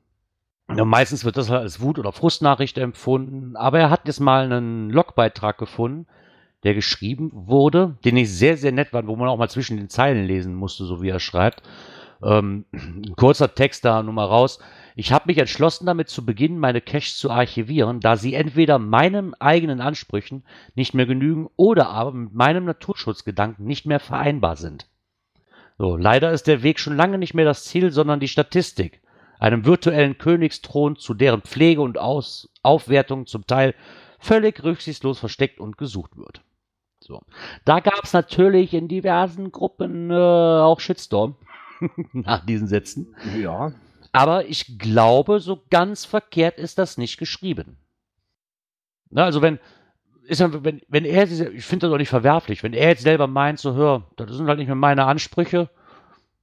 meistens wird das halt als Wut- oder Frustnachricht empfunden, aber er hat jetzt mal einen Logbeitrag gefunden, der geschrieben wurde, den ich sehr, sehr nett war, wo man auch mal zwischen den Zeilen lesen musste, so wie er schreibt. Ähm, ein kurzer Text da nur mal raus. Ich habe mich entschlossen, damit zu beginnen, meine Caches zu archivieren, da sie entweder meinen eigenen Ansprüchen nicht mehr genügen oder aber mit meinem Naturschutzgedanken nicht mehr vereinbar sind. So, leider ist der Weg schon lange nicht mehr das Ziel, sondern die Statistik. Einem virtuellen Königsthron, zu deren Pflege und Aus Aufwertung zum Teil völlig rücksichtslos versteckt und gesucht wird. So. Da gab es natürlich in diversen Gruppen äh, auch Shitstorm nach diesen Sätzen. Ja. Aber ich glaube, so ganz verkehrt ist das nicht geschrieben. Na, also wenn, ist wenn, wenn er, ich finde das doch nicht verwerflich, wenn er jetzt selber meint, so hör, das sind halt nicht mehr meine Ansprüche,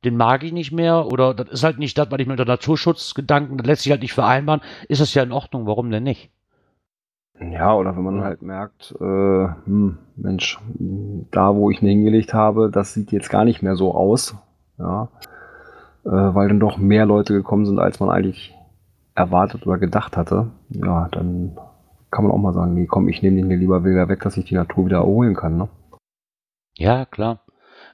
den mag ich nicht mehr, oder das ist halt nicht das, was ich mit der Naturschutzgedanken, das lässt sich halt nicht vereinbaren, ist das ja in Ordnung, warum denn nicht? Ja, oder wenn man halt merkt, äh, hm, Mensch, da wo ich ihn hingelegt habe, das sieht jetzt gar nicht mehr so aus. Ja. Äh, weil dann doch mehr Leute gekommen sind, als man eigentlich erwartet oder gedacht hatte. Ja, dann kann man auch mal sagen, nee, komm, ich nehme den hier lieber wieder weg, dass ich die Natur wieder erholen kann. Ne? Ja, klar.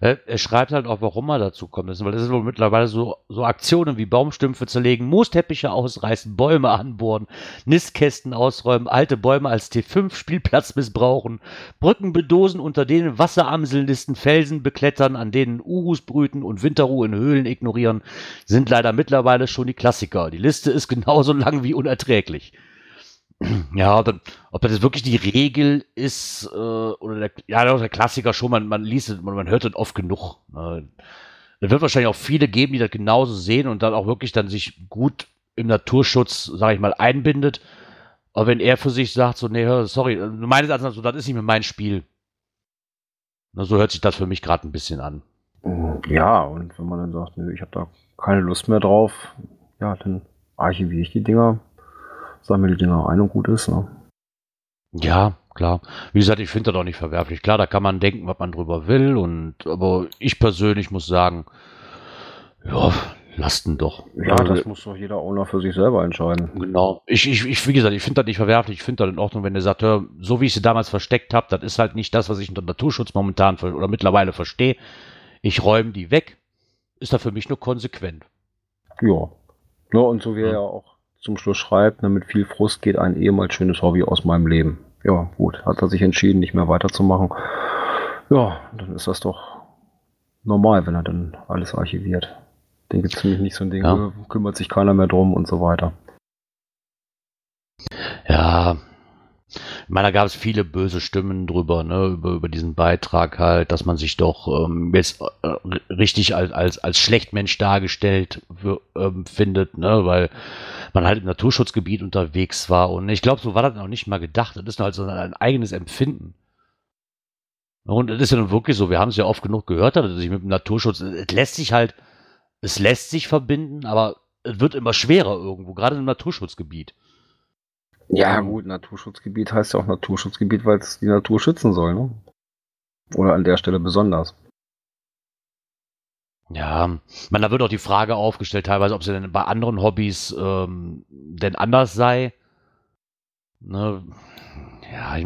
Er, schreibt halt auch, warum er dazu kommt. weil das ist wohl mittlerweile so, so Aktionen wie Baumstümpfe zerlegen, Moosteppiche ausreißen, Bäume anbohren, Nistkästen ausräumen, alte Bäume als T5-Spielplatz missbrauchen, Brücken bedosen, unter denen Wasseramseln listen, Felsen beklettern, an denen Uhus brüten und Winterruhe in Höhlen ignorieren, sind leider mittlerweile schon die Klassiker. Die Liste ist genauso lang wie unerträglich. Ja, dann, ob das wirklich die Regel ist, äh, oder der, ja, der Klassiker schon, man, man liest es, man, man hört das oft genug. Ne? Da wird wahrscheinlich auch viele geben, die das genauso sehen und dann auch wirklich dann sich gut im Naturschutz, sage ich mal, einbindet. Aber wenn er für sich sagt, so, nee, sorry, meines Erachtens, so, das ist nicht mehr mein Spiel. Na, so hört sich das für mich gerade ein bisschen an. Ja, und wenn man dann sagt, nee, ich habe da keine Lust mehr drauf, ja, dann archiviere ich die Dinger, sammle die Dinger ein und gut ist. Ne? Ja, klar. Wie gesagt, ich finde das auch nicht verwerflich. Klar, da kann man denken, was man drüber will. Und aber ich persönlich muss sagen, ja, lasten doch. Ja, also, das muss doch jeder Owner für sich selber entscheiden. Genau. Ich, ich, ich wie gesagt, ich finde das nicht verwerflich. Ich finde das in Ordnung, wenn der sagt, hör, so wie ich sie damals versteckt habe, das ist halt nicht das, was ich unter Naturschutz momentan oder mittlerweile verstehe. Ich räume die weg. Ist da für mich nur konsequent. Ja. Ja, und so wie ja. er ja auch zum Schluss schreibt, ne, mit viel Frust geht ein ehemals schönes Hobby aus meinem Leben. Ja, gut, hat er sich entschieden, nicht mehr weiterzumachen. Ja, dann ist das doch normal, wenn er dann alles archiviert. Den gibt es nämlich nicht so ein Ding, ja. kümmert sich keiner mehr drum und so weiter. Ja, ich meine, da gab es viele böse Stimmen drüber, ne, über, über diesen Beitrag halt, dass man sich doch ähm, jetzt äh, richtig als, als, als Schlechtmensch dargestellt für, ähm, findet, ne, weil man halt im Naturschutzgebiet unterwegs war und ich glaube, so war das noch nicht mal gedacht. Das ist halt so ein eigenes Empfinden. Und das ist ja nun wirklich so, wir haben es ja oft genug gehört, dass sich mit dem Naturschutz, es lässt sich halt, es lässt sich verbinden, aber es wird immer schwerer irgendwo, gerade im Naturschutzgebiet. Ja, gut, Naturschutzgebiet heißt ja auch Naturschutzgebiet, weil es die Natur schützen soll, ne? Oder an der Stelle besonders. Ja, man, da wird auch die Frage aufgestellt, teilweise, ob es denn bei anderen Hobbys ähm, denn anders sei. Ne? Ja,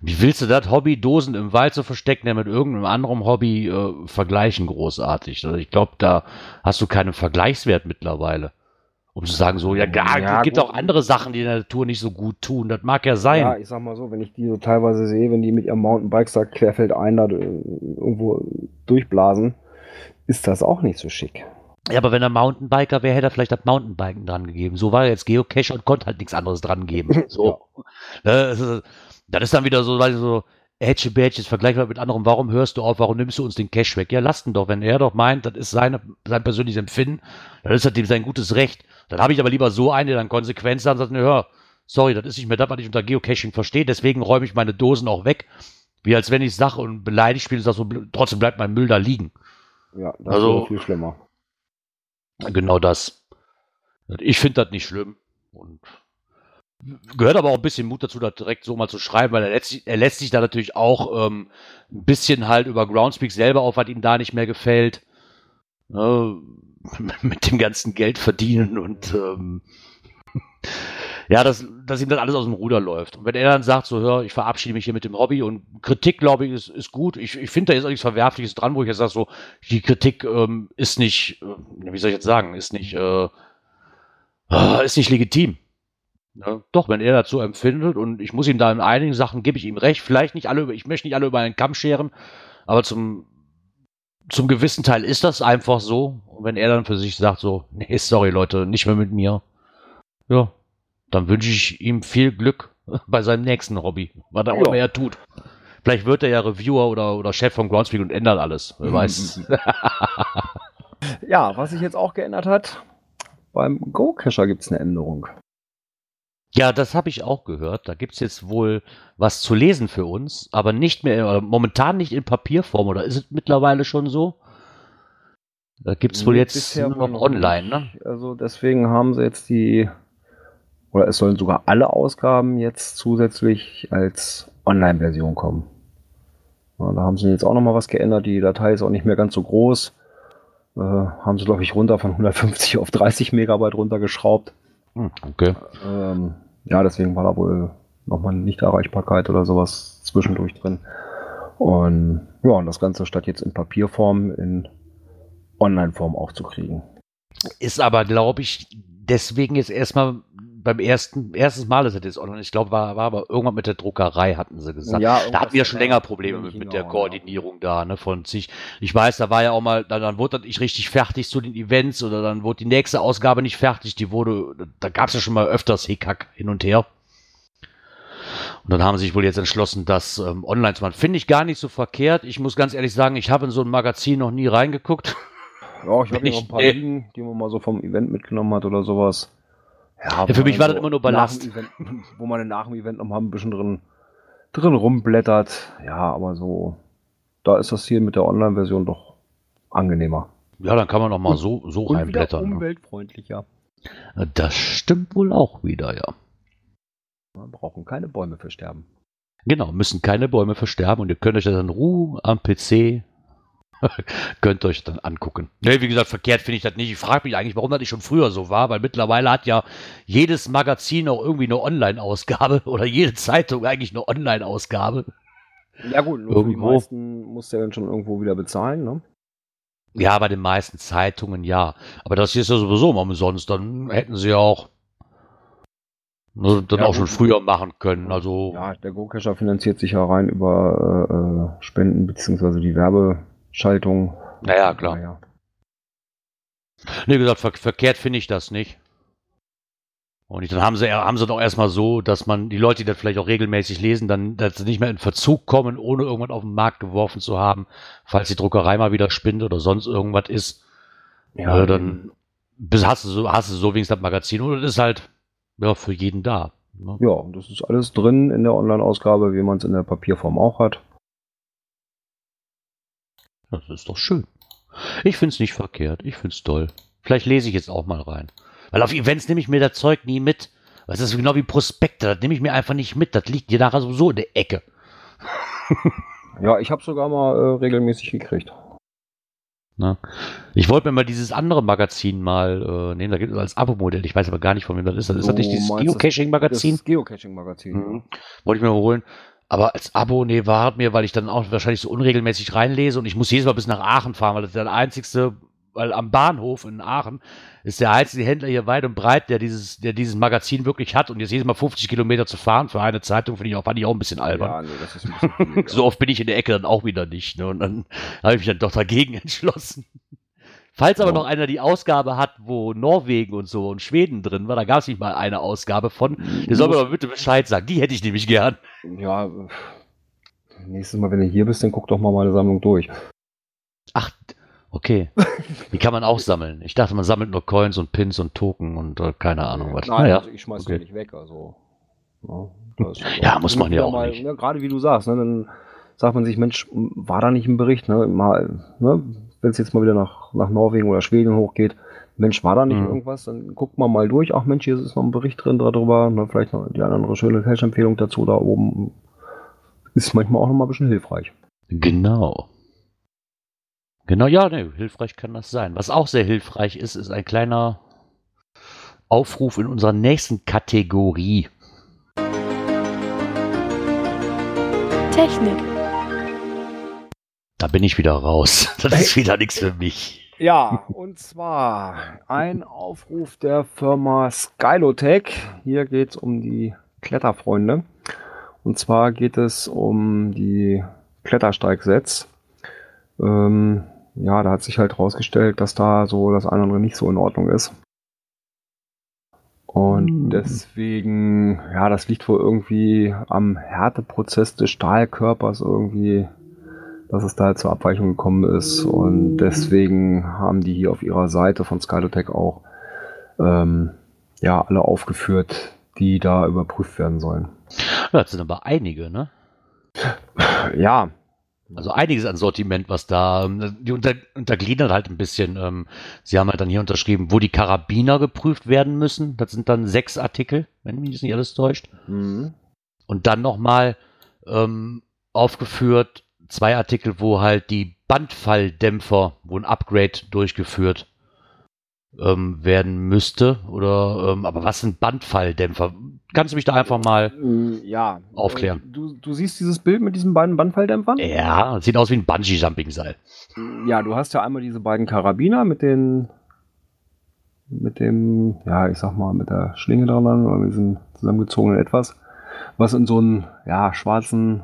wie willst du das Hobby, Dosen im Wald zu verstecken, der mit irgendeinem anderen Hobby äh, vergleichen, großartig? Also ich glaube, da hast du keinen Vergleichswert mittlerweile. Um zu sagen, so, ja, gar, ja, gibt gut. auch andere Sachen, die in der Natur nicht so gut tun. Das mag ja sein. Ja, ich sag mal so, wenn ich die so teilweise sehe, wenn die mit ihrem Mountainbikes da querfeldein da äh, irgendwo durchblasen, ist das auch nicht so schick. Ja, aber wenn er Mountainbiker wäre, hätte er vielleicht das Mountainbiken dran gegeben. So war er jetzt Geocacher und konnte halt nichts anderes dran geben. So. ja. Ne, das ist dann wieder so, weil so, Edge Badge ist vergleichbar mit anderen. Warum hörst du auf? Warum nimmst du uns den Cash weg? Ja, lass ihn doch. Wenn er doch meint, das ist seine, sein persönliches Empfinden, dann ist das dem sein gutes Recht. Dann habe ich aber lieber so einen, der dann Konsequenz hat und sagt, hör, sorry, das ist nicht mehr das, was ich unter Geocaching verstehe. Deswegen räume ich meine Dosen auch weg. Wie als wenn ich Sache und beleidigt spiele, sag so, trotzdem bleibt mein Müll da liegen. Ja, das also, ist viel schlimmer. Genau das. Ich finde das nicht schlimm. Und gehört aber auch ein bisschen Mut dazu, das direkt so mal zu schreiben, weil er lässt, er lässt sich da natürlich auch ähm, ein bisschen halt über Groundspeak selber auf, was ihm da nicht mehr gefällt. Ne, mit dem ganzen Geld verdienen und ähm, ja, dass, dass ihm das alles aus dem Ruder läuft. Und wenn er dann sagt, so, hör, ich verabschiede mich hier mit dem Hobby und Kritik, glaube ich, ist, ist gut. Ich, ich finde, da ist auch nichts Verwerfliches dran, wo ich jetzt sage, so, die Kritik ähm, ist nicht, äh, wie soll ich jetzt sagen, ist nicht, äh ist nicht legitim. Ja, doch, wenn er dazu empfindet und ich muss ihm da in einigen Sachen, gebe ich ihm recht, vielleicht nicht alle, ich möchte nicht alle über einen Kamm scheren, aber zum, zum gewissen Teil ist das einfach so. Und wenn er dann für sich sagt, so, nee, sorry Leute, nicht mehr mit mir, ja, dann wünsche ich ihm viel Glück bei seinem nächsten Hobby, was er auch immer er tut. Vielleicht wird er ja Reviewer oder, oder Chef von Groundspeak und ändert alles. Wer weiß. ja, was sich jetzt auch geändert hat, beim Go-Cacher gibt es eine Änderung. Ja, das habe ich auch gehört. Da gibt es jetzt wohl was zu lesen für uns, aber nicht mehr, momentan nicht in Papierform, oder ist es mittlerweile schon so? Da gibt es wohl jetzt nur noch online, ne? Also deswegen haben sie jetzt die oder es sollen sogar alle Ausgaben jetzt zusätzlich als Online-Version kommen. Ja, da haben sie jetzt auch nochmal was geändert. Die Datei ist auch nicht mehr ganz so groß. Äh, haben sie, glaube ich, runter von 150 auf 30 Megabyte runtergeschraubt. Hm, okay. Ähm, ja, deswegen war da wohl nochmal Nicht-Erreichbarkeit oder sowas zwischendurch drin. Und ja, und das Ganze statt jetzt in Papierform in Online-Form auch zu kriegen. Ist aber, glaube ich, deswegen jetzt erstmal beim ersten, erstes Mal ist es jetzt online. Ich glaube, war, war aber irgendwann mit der Druckerei, hatten sie gesagt. Ja, da hatten wir ja schon länger Probleme mit, mit der Koordinierung ja. da, ne, von sich. Ich weiß, da war ja auch mal, dann, dann wurde das nicht richtig fertig zu den Events oder dann wurde die nächste Ausgabe nicht fertig. Die wurde, da gab es ja schon mal öfters Hickhack hin und her. Und dann haben sie sich wohl jetzt entschlossen, das ähm, online zu machen. Finde ich gar nicht so verkehrt. Ich muss ganz ehrlich sagen, ich habe in so ein Magazin noch nie reingeguckt. Ja, ich habe hier noch ein paar liegen, die man mal so vom Event mitgenommen hat oder sowas. Ja, ja für mich war so das immer nur Ballast. Event, wo man nach dem Event nochmal ein bisschen drin, drin rumblättert. Ja, aber so, da ist das hier mit der Online-Version doch angenehmer. Ja, dann kann man noch mal so, so und reinblättern. Ne? umweltfreundlicher. Das stimmt wohl auch wieder, ja. Wir brauchen keine Bäume versterben. Genau, müssen keine Bäume versterben und ihr könnt euch das in Ruhe am PC Könnt euch dann angucken. Ne, wie gesagt, verkehrt finde ich das nicht. Ich frage mich eigentlich, warum das nicht schon früher so war, weil mittlerweile hat ja jedes Magazin auch irgendwie eine Online-Ausgabe oder jede Zeitung eigentlich eine Online-Ausgabe. Ja gut, nur irgendwo. die meisten musst du ja dann schon irgendwo wieder bezahlen, ne? Ja, bei den meisten Zeitungen ja. Aber das hier ist ja sowieso mal umsonst. Dann hätten sie ja auch ne, dann ja, auch schon früher machen können. Also ja, der GoCacher finanziert sich ja rein über äh, äh Spenden beziehungsweise die Werbe Schaltung. Naja, klar. Naja. Nee, gesagt, ver verkehrt finde ich das nicht. Und dann haben sie, haben sie doch erstmal so, dass man die Leute, die das vielleicht auch regelmäßig lesen, dann dass sie nicht mehr in Verzug kommen, ohne irgendwann auf den Markt geworfen zu haben, falls die Druckerei mal wieder spinnt oder sonst irgendwas ist. Ja, äh, dann hast, du so, hast du so wenigstens das Magazin und das ist halt ja, für jeden da. Ne? Ja, das ist alles drin in der Online-Ausgabe, wie man es in der Papierform auch hat. Das ist doch schön. Ich finde es nicht verkehrt. Ich finde es toll. Vielleicht lese ich jetzt auch mal rein. Weil auf Events nehme ich mir das Zeug nie mit. Das ist genau wie Prospekte, das nehme ich mir einfach nicht mit. Das liegt dir nachher sowieso in der Ecke. ja, ich habe sogar mal äh, regelmäßig gekriegt. Na? Ich wollte mir mal dieses andere Magazin mal äh, nehmen, da gibt es als Abo-Modell, ich weiß aber gar nicht, von wem das ist. Das ist das nicht dieses Geocaching-Magazin? Das Geocaching-Magazin. Mhm. Wollte ich mir mal holen. Aber als Abo, nee, war mir, weil ich dann auch wahrscheinlich so unregelmäßig reinlese und ich muss jedes Mal bis nach Aachen fahren, weil das ist der einzigste weil am Bahnhof in Aachen ist der einzige Händler hier weit und breit, der dieses, der dieses Magazin wirklich hat. Und jetzt jedes Mal 50 Kilometer zu fahren für eine Zeitung, finde ich auch, fand ich auch ein bisschen albern. Ja, nee, das ist ein bisschen so oft bin ich in der Ecke dann auch wieder nicht. Ne? Und dann habe ich mich dann doch dagegen entschlossen. Falls aber oh. noch einer die Ausgabe hat, wo Norwegen und so und Schweden drin war, da gab es nicht mal eine Ausgabe von, der soll mir aber bitte Bescheid sagen. Die hätte ich nämlich gern. Ja, nächstes Mal, wenn du hier bist, dann guck doch mal meine Sammlung durch. Ach, Okay. Die kann man auch sammeln. Ich dachte, man sammelt nur Coins und Pins und Token und äh, keine Ahnung was. Nein, naja. also ich schmeiß okay. die nicht weg. Also, ja, ja muss man ja auch mal, nicht. Ne, gerade wie du sagst, ne, dann sagt man sich, Mensch, war da nicht ein Bericht? Ne, mal, ne, wenn es jetzt mal wieder nach, nach Norwegen oder Schweden hochgeht, Mensch, war da nicht mhm. irgendwas? Dann guckt man mal durch. Ach Mensch, hier ist noch ein Bericht drin darüber. Ne, vielleicht noch die andere schöne Cash-Empfehlung dazu da oben. Ist manchmal auch noch mal ein bisschen hilfreich. Genau. Genau, ja, ne, hilfreich kann das sein. Was auch sehr hilfreich ist, ist ein kleiner Aufruf in unserer nächsten Kategorie. Technik. Da bin ich wieder raus. Das ist wieder nichts für mich. Ja, und zwar ein Aufruf der Firma Skylotech. Hier geht es um die Kletterfreunde. Und zwar geht es um die Klettersteigsets. Ähm, ja, da hat sich halt rausgestellt, dass da so das eine oder andere nicht so in Ordnung ist. Und mhm. deswegen, ja, das liegt wohl irgendwie am Härteprozess des Stahlkörpers irgendwie, dass es da halt zur Abweichung gekommen ist. Und deswegen haben die hier auf ihrer Seite von Skylotech auch ähm, ja, alle aufgeführt, die da überprüft werden sollen. Das sind aber einige, ne? Ja, also einiges an Sortiment, was da, ähm, die unter, untergliedern halt ein bisschen. Ähm, sie haben halt dann hier unterschrieben, wo die Karabiner geprüft werden müssen. Das sind dann sechs Artikel, wenn mich das nicht alles täuscht. Mhm. Und dann nochmal ähm, aufgeführt zwei Artikel, wo halt die Bandfalldämpfer, wo ein Upgrade durchgeführt ähm, werden müsste. Oder, ähm, aber was sind Bandfalldämpfer? Kannst du mich da einfach mal mm, ja, aufklären? Du, du siehst dieses Bild mit diesen beiden Bandfalldämpfern? Ja, sieht aus wie ein Bungee-Jumping-Seil. Ja, du hast ja einmal diese beiden Karabiner mit den mit dem, ja, ich sag mal, mit der Schlinge dran oder mit diesem zusammengezogenen Etwas, was in so einem, ja, schwarzen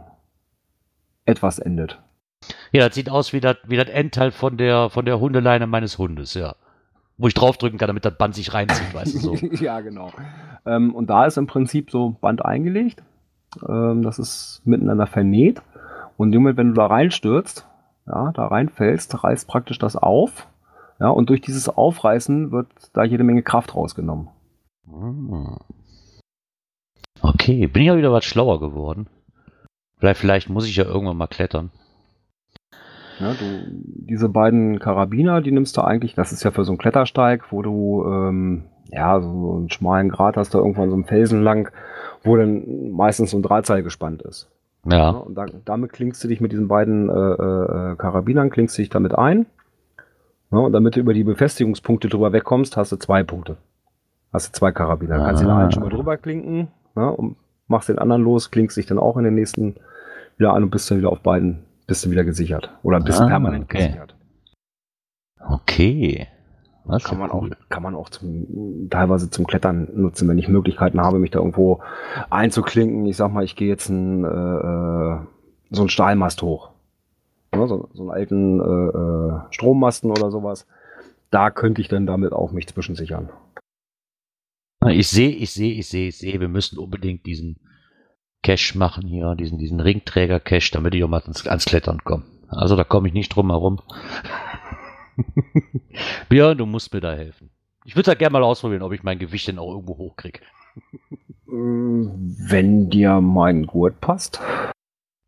Etwas endet. Ja, das sieht aus wie das, wie das Endteil von der, von der Hundeleine meines Hundes, ja wo ich draufdrücken kann, damit das Band sich reinzieht, weißt du so. ja, genau. Ähm, und da ist im Prinzip so Band eingelegt. Ähm, das ist miteinander vernäht. Und Moment, wenn du da reinstürzt, ja, da reinfällst, reißt praktisch das auf. Ja, und durch dieses Aufreißen wird da jede Menge Kraft rausgenommen. Ah. Okay, bin ich ja wieder was schlauer geworden. Vielleicht, vielleicht muss ich ja irgendwann mal klettern. Ja, du, diese beiden Karabiner, die nimmst du eigentlich, das ist ja für so einen Klettersteig, wo du ähm, ja so einen schmalen Grat hast, da irgendwann so einen Felsen lang, wo dann meistens so ein Drahtseil gespannt ist. Ja. ja und da, damit klingst du dich mit diesen beiden äh, äh, Karabinern, klingst du dich damit ein. Ja, und damit du über die Befestigungspunkte drüber wegkommst, hast du zwei Punkte. Hast du zwei Karabiner. Ah. Kannst den einen schon mal drüber klinken ja, und machst den anderen los, klingst dich dann auch in den nächsten wieder an und bist dann wieder auf beiden bist du wieder gesichert. Oder bist ah, permanent okay. gesichert. Okay. Das kann man cool. auch, kann man auch zum, teilweise zum Klettern nutzen, wenn ich Möglichkeiten habe, mich da irgendwo einzuklinken. Ich sag mal, ich gehe jetzt ein, äh, äh so einen Stahlmast hoch. Ja, so, so einen alten äh, äh, Strommasten oder sowas. Da könnte ich dann damit auch mich zwischensichern. Ich sehe, ich sehe, ich sehe, ich sehe, wir müssen unbedingt diesen Cache machen hier, diesen, diesen Ringträger-Cache, damit ich auch mal ans, ans Klettern komme. Also da komme ich nicht drum herum. Björn, du musst mir da helfen. Ich würde da gerne mal ausprobieren, ob ich mein Gewicht denn auch irgendwo hochkriege. Wenn dir mein Gurt passt.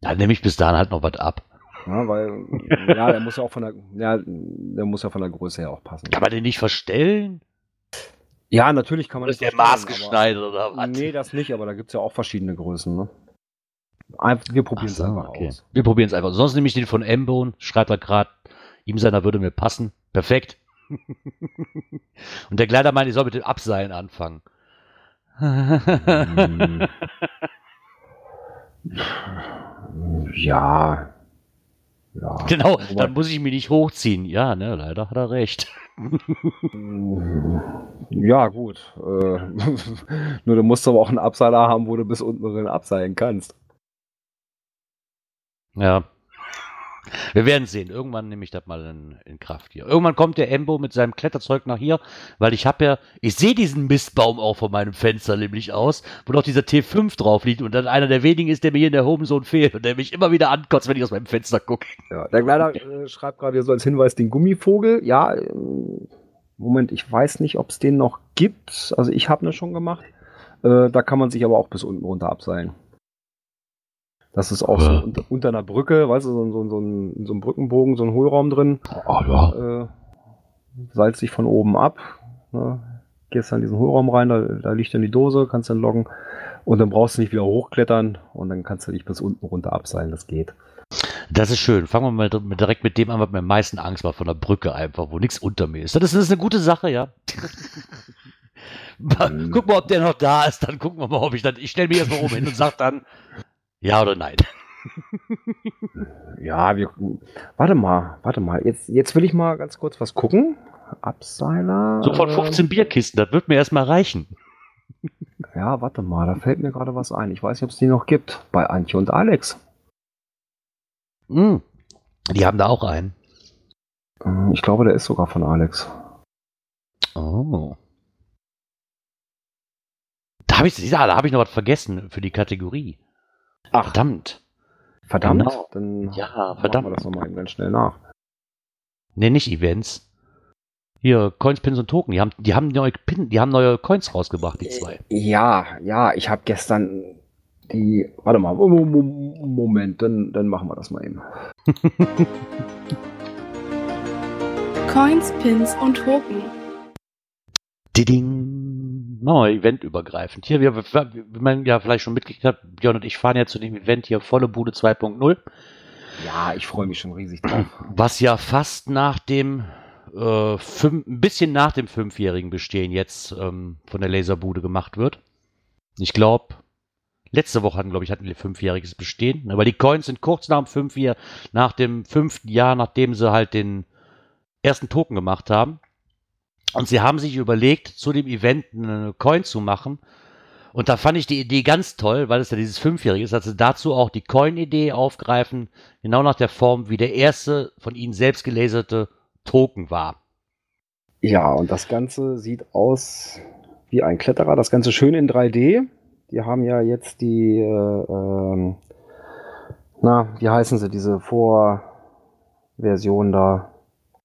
Dann nehme ich bis dahin halt noch was ab. Ja, weil, ja, der muss ja auch von der, ja, der muss ja von der Größe her auch passen. Kann man den nicht verstellen? Ja, natürlich kann man das. Ist der maßgeschneidert oder was? Nee, das nicht, aber da gibt es ja auch verschiedene Größen, ne? Wir probieren es so, einfach okay. aus. Wir probieren es einfach. Sonst nehme ich den von Embone, schreibt er gerade, ihm seiner würde mir passen. Perfekt. Und der Kleider meint, ich soll mit dem Abseilen anfangen. ja. ja. Genau, dann muss ich mich nicht hochziehen. Ja, ne, leider hat er recht. Ja, gut. Äh, nur du musst aber auch einen Abseiler haben, wo du bis unten drin abseilen kannst. Ja. Wir werden sehen. Irgendwann nehme ich das mal in, in, Kraft hier. Irgendwann kommt der Embo mit seinem Kletterzeug nach hier, weil ich habe ja, ich sehe diesen Mistbaum auch von meinem Fenster nämlich aus, wo noch dieser T5 drauf liegt und dann einer der wenigen ist, der mir hier in der Homezone fehlt und der mich immer wieder ankotzt, wenn ich aus meinem Fenster gucke. Ja, der Kleider äh, schreibt gerade hier so als Hinweis den Gummivogel. Ja, äh, Moment, ich weiß nicht, ob es den noch gibt. Also ich habe ne schon gemacht. Äh, da kann man sich aber auch bis unten runter abseilen. Das ist auch ja. so unter, unter, einer Brücke, weißt du, so, so, so, ein, so ein Brückenbogen, so ein Hohlraum drin. Oh, ja. Äh, salzt sich von oben ab. Ne? Gehst dann in diesen Hohlraum rein, da, da liegt dann die Dose, kannst dann loggen. Und dann brauchst du nicht wieder hochklettern und dann kannst du dich bis unten runter abseilen, das geht. Das ist schön. Fangen wir mal direkt mit dem an, was mir am meisten Angst war, von der Brücke einfach, wo nichts unter mir ist. Das ist, das ist eine gute Sache, ja. Guck mal, ob der noch da ist, dann gucken wir mal, ob ich dann. Ich stelle mich erstmal oben hin und sage dann, ja oder nein? ja, wir. Warte mal, warte mal. Jetzt, jetzt will ich mal ganz kurz was gucken. Abseiler. So von 15 äh, Bierkisten, das wird mir erstmal reichen. Ja, warte mal, da fällt mir gerade was ein. Ich weiß nicht, ob es die noch gibt. Bei Antje und Alex. Mm, die haben da auch einen. Hm, ich glaube, der ist sogar von Alex. Oh. Da habe ich, ja, da hab ich noch was vergessen für die Kategorie. Ach. Verdammt. Verdammt? Genau. Dann ja, verdammt. Machen wir das nochmal ganz schnell nach. Nee, nicht Events. Hier, Coins, Pins und Token, die haben, die haben neue Pin, die haben neue Coins rausgebracht, die zwei. Ja, ja, ich habe gestern die. Warte mal, Moment, dann, dann machen wir das mal eben. Coins, Pins und Token. Diding machen wir eventübergreifend. Hier, wir, wie man ja vielleicht schon mitgekriegt hat, Björn und ich fahren ja zu dem Event hier volle Bude 2.0. Ja, ich freue mich schon riesig drauf. Was ja fast nach dem, äh, fünf, ein bisschen nach dem fünfjährigen Bestehen jetzt ähm, von der Laserbude gemacht wird. Ich glaube, letzte Woche hatten, glaube ich, hatten wir fünfjähriges Bestehen. Aber die Coins sind kurz nach dem fünf nach dem fünften Jahr, nachdem sie halt den ersten Token gemacht haben. Und sie haben sich überlegt, zu dem Event eine Coin zu machen. Und da fand ich die Idee ganz toll, weil es ja dieses Fünfjährige ist, dass sie dazu auch die Coin-Idee aufgreifen, genau nach der Form, wie der erste von ihnen selbst gelaserte Token war. Ja, und das Ganze sieht aus wie ein Kletterer, das Ganze schön in 3D. Die haben ja jetzt die, äh, ähm, na, wie heißen sie, diese Vorversion da?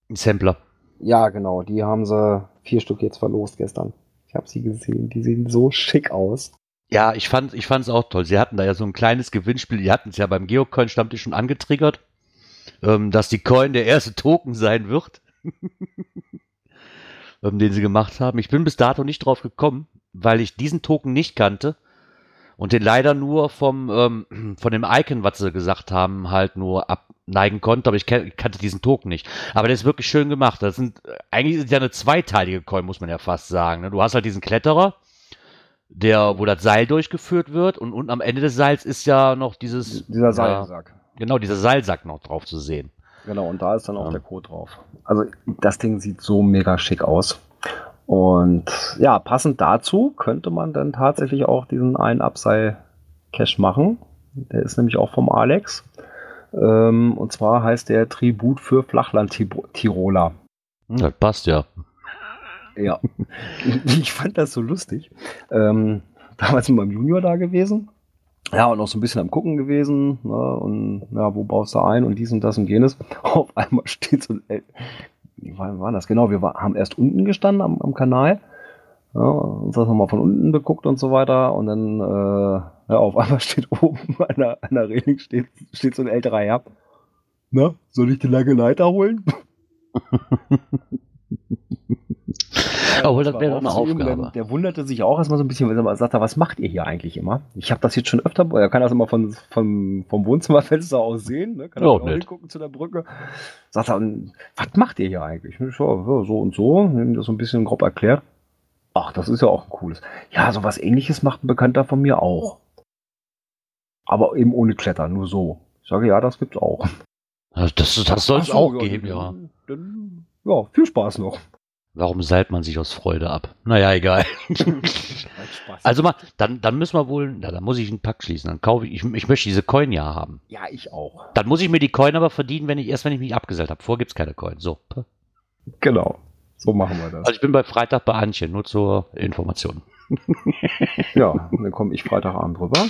Sampler. Ja, genau. Die haben sie vier Stück jetzt verlost gestern. Ich habe sie gesehen. Die sehen so schick aus. Ja, ich fand ich auch toll. Sie hatten da ja so ein kleines Gewinnspiel. Die hatten es ja beim Geocoin-Stammtisch schon angetriggert, ähm, dass die Coin der erste Token sein wird, ähm, den sie gemacht haben. Ich bin bis dato nicht drauf gekommen, weil ich diesen Token nicht kannte und den leider nur vom ähm, von dem Icon, was sie gesagt haben, halt nur abneigen konnte, aber ich kannte diesen Token nicht. Aber der ist wirklich schön gemacht. Das sind eigentlich ist ja eine zweiteilige Coin, muss man ja fast sagen. Ne? Du hast halt diesen Kletterer, der wo das Seil durchgeführt wird und unten am Ende des Seils ist ja noch dieses dieser Seilsack. Ja, genau, dieser Seilsack noch drauf zu sehen. Genau, und da ist dann auch ja. der Code drauf. Also das Ding sieht so mega schick aus. Und ja, passend dazu könnte man dann tatsächlich auch diesen einen Upside-Cache machen. Der ist nämlich auch vom Alex. Ähm, und zwar heißt der Tribut für Flachland-Tiroler. Hm, das passt ja. Ja. Ich fand das so lustig. Ähm, damals in meinem Junior da gewesen. Ja, und auch so ein bisschen am Gucken gewesen. Ne, und ja, wo baust du ein und dies und das und jenes. Auf einmal steht so ein. War, war das? Genau, wir war, haben erst unten gestanden am, am Kanal. Ja, uns das nochmal von unten beguckt und so weiter. Und dann, äh, ja, auf einmal steht oben an der, an der Reling steht, steht so ein älterer Herr. Na, soll ich die lange Leiter holen? Oh, das wäre doch eine Aufgabe. Der, der, wunderte sich auch erstmal so ein bisschen, weil er sagt, was macht ihr hier eigentlich immer? Ich habe das jetzt schon öfter, er kann das immer von, von, vom Wohnzimmerfenster aus sehen, ne? kann oh, auch hingucken zu der Brücke. Sagt er, was macht ihr hier eigentlich? So, so und so, das so ein bisschen grob erklärt. Ach, das ist ja auch ein cooles. Ja, so was ähnliches macht ein Bekannter von mir auch. Aber eben ohne Klettern, nur so. Ich sage, ja, das gibt's auch. Das, das soll es auch ja, geben, ja. Dann, ja, viel Spaß noch. Warum seilt man sich aus Freude ab? Naja, egal. also mal, dann, dann müssen wir wohl, na, dann muss ich einen Pack schließen. Dann kaufe ich, ich, ich möchte diese Coin ja haben. Ja, ich auch. Dann muss ich mir die Coin aber verdienen, wenn ich erst, wenn ich mich abgesellt habe. Vor gibt es keine Coin. So. Genau. So machen wir das. Also ich bin bei Freitag bei Antje, nur zur Information. ja, dann komme ich Freitagabend rüber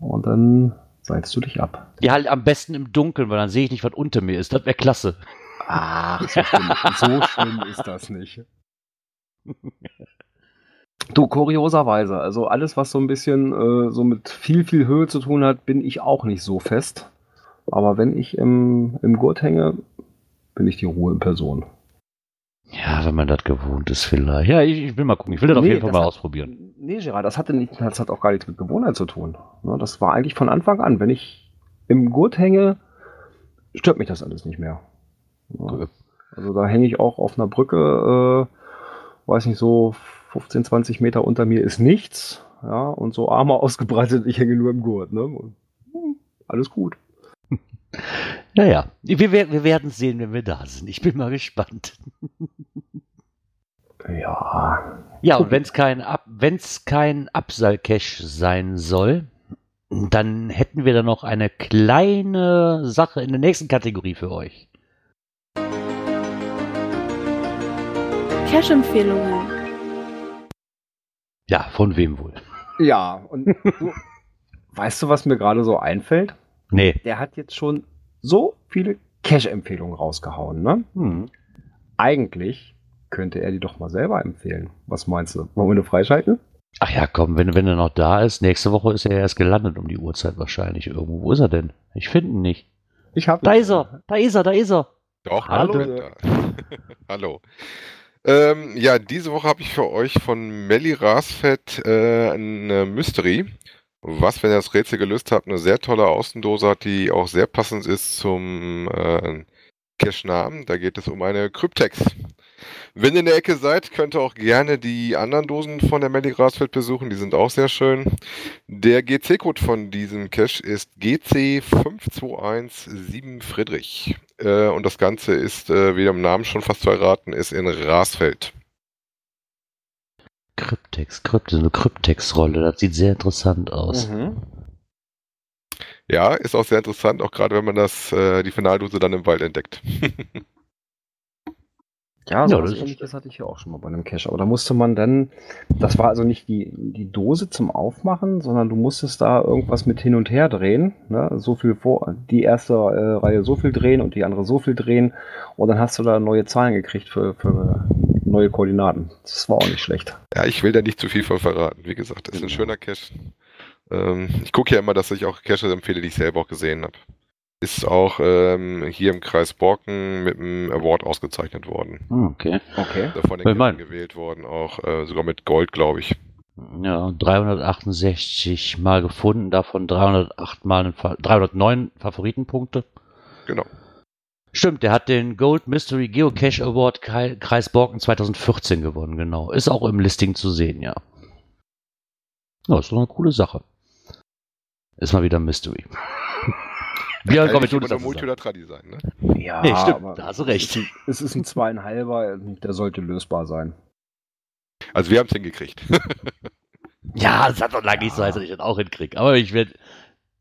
und dann seilst du dich ab. Ja, halt am besten im Dunkeln, weil dann sehe ich nicht, was unter mir ist. Das wäre klasse. Ach, so schlimm, so schlimm ist das nicht. Du, kurioserweise, also alles, was so ein bisschen äh, so mit viel, viel Höhe zu tun hat, bin ich auch nicht so fest. Aber wenn ich im, im Gurt hänge, bin ich die Ruhe in Person. Ja, wenn man das gewohnt ist, vielleicht. Ja, ich, ich will mal gucken. Ich will das nee, auf jeden Fall mal hat, ausprobieren. Nee, Gerard, das, hatte nicht, das hat auch gar nichts mit Gewohnheit zu tun. Ne, das war eigentlich von Anfang an. Wenn ich im Gurt hänge, stört mich das alles nicht mehr. Ja. Also da hänge ich auch auf einer Brücke, äh, weiß nicht, so 15, 20 Meter unter mir ist nichts. Ja, und so Arme ausgebreitet, ich hänge nur im Gurt. Ne? Und, hm, alles gut. Naja, wir, wir werden sehen, wenn wir da sind. Ich bin mal gespannt. Ja. Ja, und wenn es kein, Ab kein Absal-Cache sein soll, dann hätten wir da noch eine kleine Sache in der nächsten Kategorie für euch. Cash-Empfehlungen. Ja, von wem wohl? Ja, und du, weißt du, was mir gerade so einfällt? Nee. Der hat jetzt schon so viele Cash-Empfehlungen rausgehauen, ne? Hm. Eigentlich könnte er die doch mal selber empfehlen. Was meinst du? Wollen wir eine freischalten? Ach ja, komm, wenn, wenn er noch da ist, nächste Woche ist er erst gelandet um die Uhrzeit wahrscheinlich irgendwo. Wo ist er denn? Ich finde ihn nicht. Ich hab da ist er, da ist er, da ist er. Doch, hallo. hallo. Ähm, ja, diese Woche habe ich für euch von Melly Rasfett äh, eine Mystery. Was, wenn ihr das Rätsel gelöst habt, eine sehr tolle Außendose hat, die auch sehr passend ist zum äh, Cache-Namen. Da geht es um eine Kryptex. Wenn ihr in der Ecke seid, könnt ihr auch gerne die anderen Dosen von der Melly Grasfeld besuchen. Die sind auch sehr schön. Der GC-Code von diesem Cache ist GC5217 Friedrich. Äh, und das Ganze ist, äh, wie im Namen schon fast zu erraten, ist in Rasfeld. Kryptex, Kryptex, eine Kryptex-Rolle. Das sieht sehr interessant aus. Mhm. Ja, ist auch sehr interessant, auch gerade wenn man das, äh, die Finaldose dann im Wald entdeckt. Ja, so ja, was ähnliches hatte ich ja auch schon mal bei einem Cache. Aber da musste man dann, das war also nicht die, die Dose zum Aufmachen, sondern du musstest da irgendwas mit hin und her drehen. Ne? So viel vor, die erste äh, Reihe so viel drehen und die andere so viel drehen. Und dann hast du da neue Zahlen gekriegt für, für neue Koordinaten. Das war auch nicht schlecht. Ja, ich will da nicht zu viel von verraten. Wie gesagt, das ist ein schöner Cache. Ähm, ich gucke ja immer, dass ich auch Caches empfehle, die ich selber auch gesehen habe ist auch ähm, hier im Kreis Borken mit einem Award ausgezeichnet worden. Hm, okay. Okay. Davon den mein... gewählt worden, auch äh, sogar mit Gold, glaube ich. Ja, 368 Mal gefunden, davon 308 Mal 309 Favoritenpunkte. Genau. Stimmt, der hat den Gold Mystery Geocache Award Kreis Borken 2014 gewonnen, genau. Ist auch im Listing zu sehen, ja. Ja, ist doch eine coole Sache. Ist mal wieder Mystery. Björn, komm, ich das. Multi oder Tradi sein, ne? Ja, nee, stimmt, da hast du recht. Es ist ein, zweieinhalber, der sollte lösbar sein. Also wir haben es hingekriegt. ja, es hat doch lange nicht so, als ich das auch hinkriege. Aber ich werde,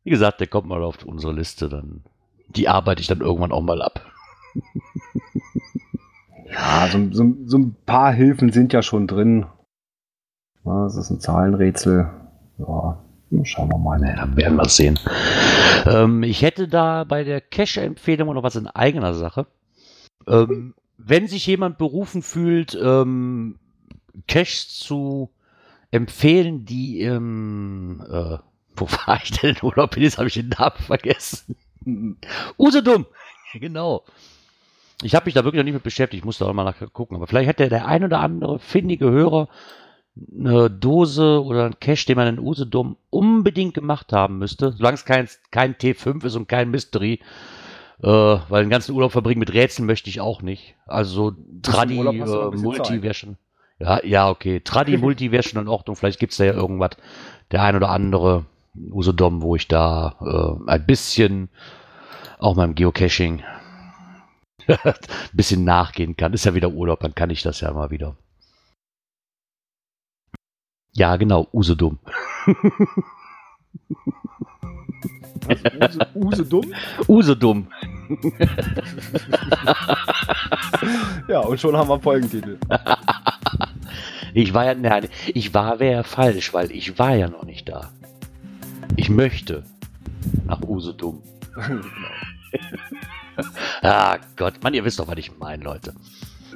wie gesagt, der kommt mal auf unsere Liste, dann die arbeite ich dann irgendwann auch mal ab. Ja, so, so, so, ein paar Hilfen sind ja schon drin. Ja, das ist ein Zahlenrätsel. Ja, schauen wir mal. Ja, werden wir sehen. Ähm, ich hätte da bei der Cache-Empfehlung noch was in eigener Sache. Ähm, wenn sich jemand berufen fühlt, ähm, Caches zu empfehlen, die im, äh, wo war ich denn Urlaub jetzt habe ich den Namen vergessen. Usedom, genau. Ich habe mich da wirklich noch nicht mit beschäftigt, ich musste auch mal nachgucken, aber vielleicht hätte der ein oder andere findige Hörer eine Dose oder ein Cache, den man in Usedom unbedingt gemacht haben müsste, solange es kein, kein T5 ist und kein Mystery, äh, weil den ganzen Urlaub verbringen mit Rätseln möchte ich auch nicht. Also Tradi, äh, Multi wäre schon. Ja, ja, okay. Tradi, Multi wäre schon in Ordnung. Vielleicht gibt es da ja irgendwas. Der ein oder andere Usedom, wo ich da äh, ein bisschen auch meinem Geocaching ein bisschen nachgehen kann. Ist ja wieder Urlaub, dann kann ich das ja mal wieder. Ja, genau, Usedom. Was, Use, Usedom? Usedom. ja, und schon haben wir Folgentitel. ich war ja, nein, ich war wäre falsch, weil ich war ja noch nicht da. Ich möchte nach Usedom. ah Gott, Mann, ihr wisst doch, was ich meine, Leute.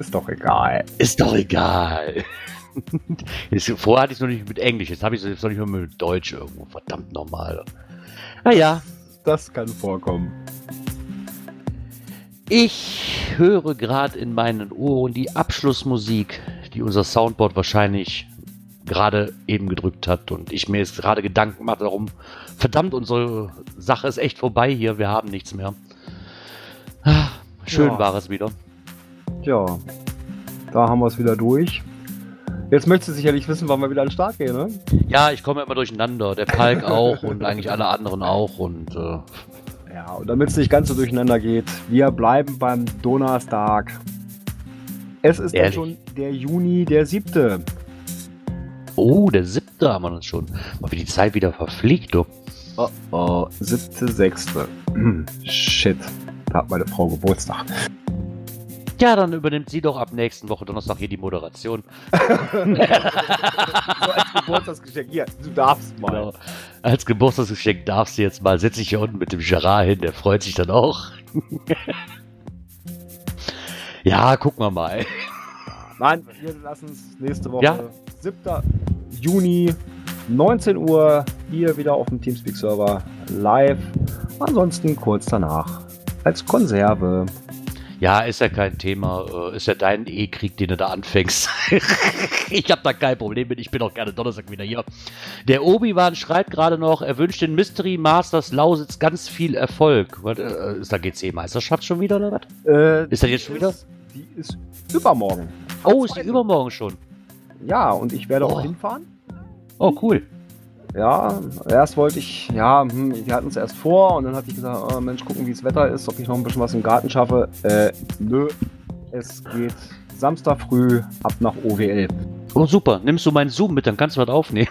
Ist doch egal. Ist doch egal. Vorher hatte ich es noch nicht mit Englisch, jetzt habe ich es jetzt noch nicht mehr mit Deutsch irgendwo. Verdammt normal. Naja. Das kann vorkommen. Ich höre gerade in meinen Ohren die Abschlussmusik, die unser Soundboard wahrscheinlich gerade eben gedrückt hat und ich mir jetzt gerade Gedanken mache darum, verdammt, unsere Sache ist echt vorbei hier, wir haben nichts mehr. Ah, schön ja. war es wieder. Ja, da haben wir es wieder durch. Jetzt möchtest du sicherlich wissen, wann wir wieder an den Start gehen, ne? Ja, ich komme immer durcheinander. Der Palk auch und eigentlich alle anderen auch und. Äh ja, und damit es nicht ganz so durcheinander geht, wir bleiben beim Donnerstag. Es ist dann schon der Juni, der siebte. Oh, der siebte haben wir dann schon. Mal wie die Zeit wieder verfliegt, du. Oh, oh, siebte, sechste. Shit, da hat meine Frau Geburtstag. Ja, dann übernimmt sie doch ab nächsten Woche Donnerstag hier die Moderation. so als Geburtstagsgeschenk. Hier, du darfst mal. Genau. Als Geburtstagsgeschenk darfst du jetzt mal. Setz dich hier unten mit dem Gerard hin, der freut sich dann auch. ja, gucken wir mal. Nein, wir lassen es nächste Woche. Ja? 7. Juni, 19 Uhr, hier wieder auf dem Teamspeak-Server live. Ansonsten kurz danach als Konserve. Ja, ist ja kein Thema. Äh, ist ja dein E-Krieg, den du da anfängst. ich habe da kein Problem mit. Ich bin auch gerne Donnerstag wieder hier. Der Obi-Wan schreibt gerade noch, er wünscht den Mystery Masters Lausitz ganz viel Erfolg. Was, äh, ist da GC-Meisterschaft schon wieder oder was? Äh, ist das jetzt schon wieder? Die ist übermorgen. Oh, ist die übermorgen schon? Ja, und ich werde oh. auch hinfahren. Oh, cool. Ja, erst wollte ich, ja, hm, wir hatten es erst vor und dann hatte ich gesagt, oh, Mensch, gucken, wie das Wetter ist, ob ich noch ein bisschen was im Garten schaffe. Äh, nö, es geht Samstag früh ab nach OWL. Oh, super. Nimmst du meinen Zoom mit, dann kannst du was aufnehmen.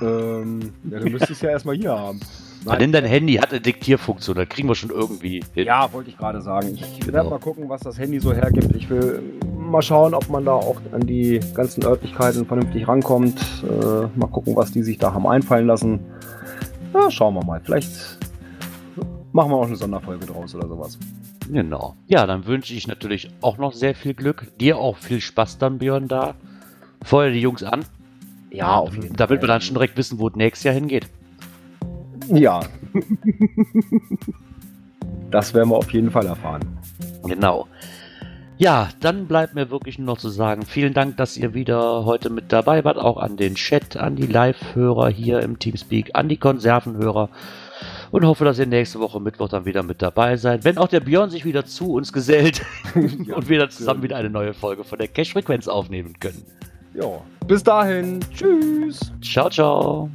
Ähm, ja, du müsstest es ja erstmal hier haben. Nein. Nimm dein Handy, hat eine Diktierfunktion, da kriegen wir schon irgendwie hin. Ja, wollte ich gerade sagen. Ich werde mal gucken, was das Handy so hergibt. Ich will mal schauen, ob man da auch an die ganzen Örtlichkeiten vernünftig rankommt. Äh, mal gucken, was die sich da haben einfallen lassen. Ja, schauen wir mal. Vielleicht machen wir auch eine Sonderfolge draus oder sowas. Genau. Ja, dann wünsche ich natürlich auch noch sehr viel Glück. Dir auch viel Spaß dann, Björn, da. Feuer die Jungs an. Ja, auf jeden Da wird man dann schon direkt wissen, wo es nächstes Jahr hingeht. Ja. das werden wir auf jeden Fall erfahren. Genau. Ja, dann bleibt mir wirklich nur noch zu sagen, vielen Dank, dass ihr wieder heute mit dabei wart, auch an den Chat, an die Live-Hörer hier im Teamspeak, an die Konservenhörer und hoffe, dass ihr nächste Woche Mittwoch dann wieder mit dabei seid, wenn auch der Björn sich wieder zu uns gesellt und wir dann zusammen wieder eine neue Folge von der Cash-Frequenz aufnehmen können. Ja, bis dahin, tschüss. Ciao, ciao.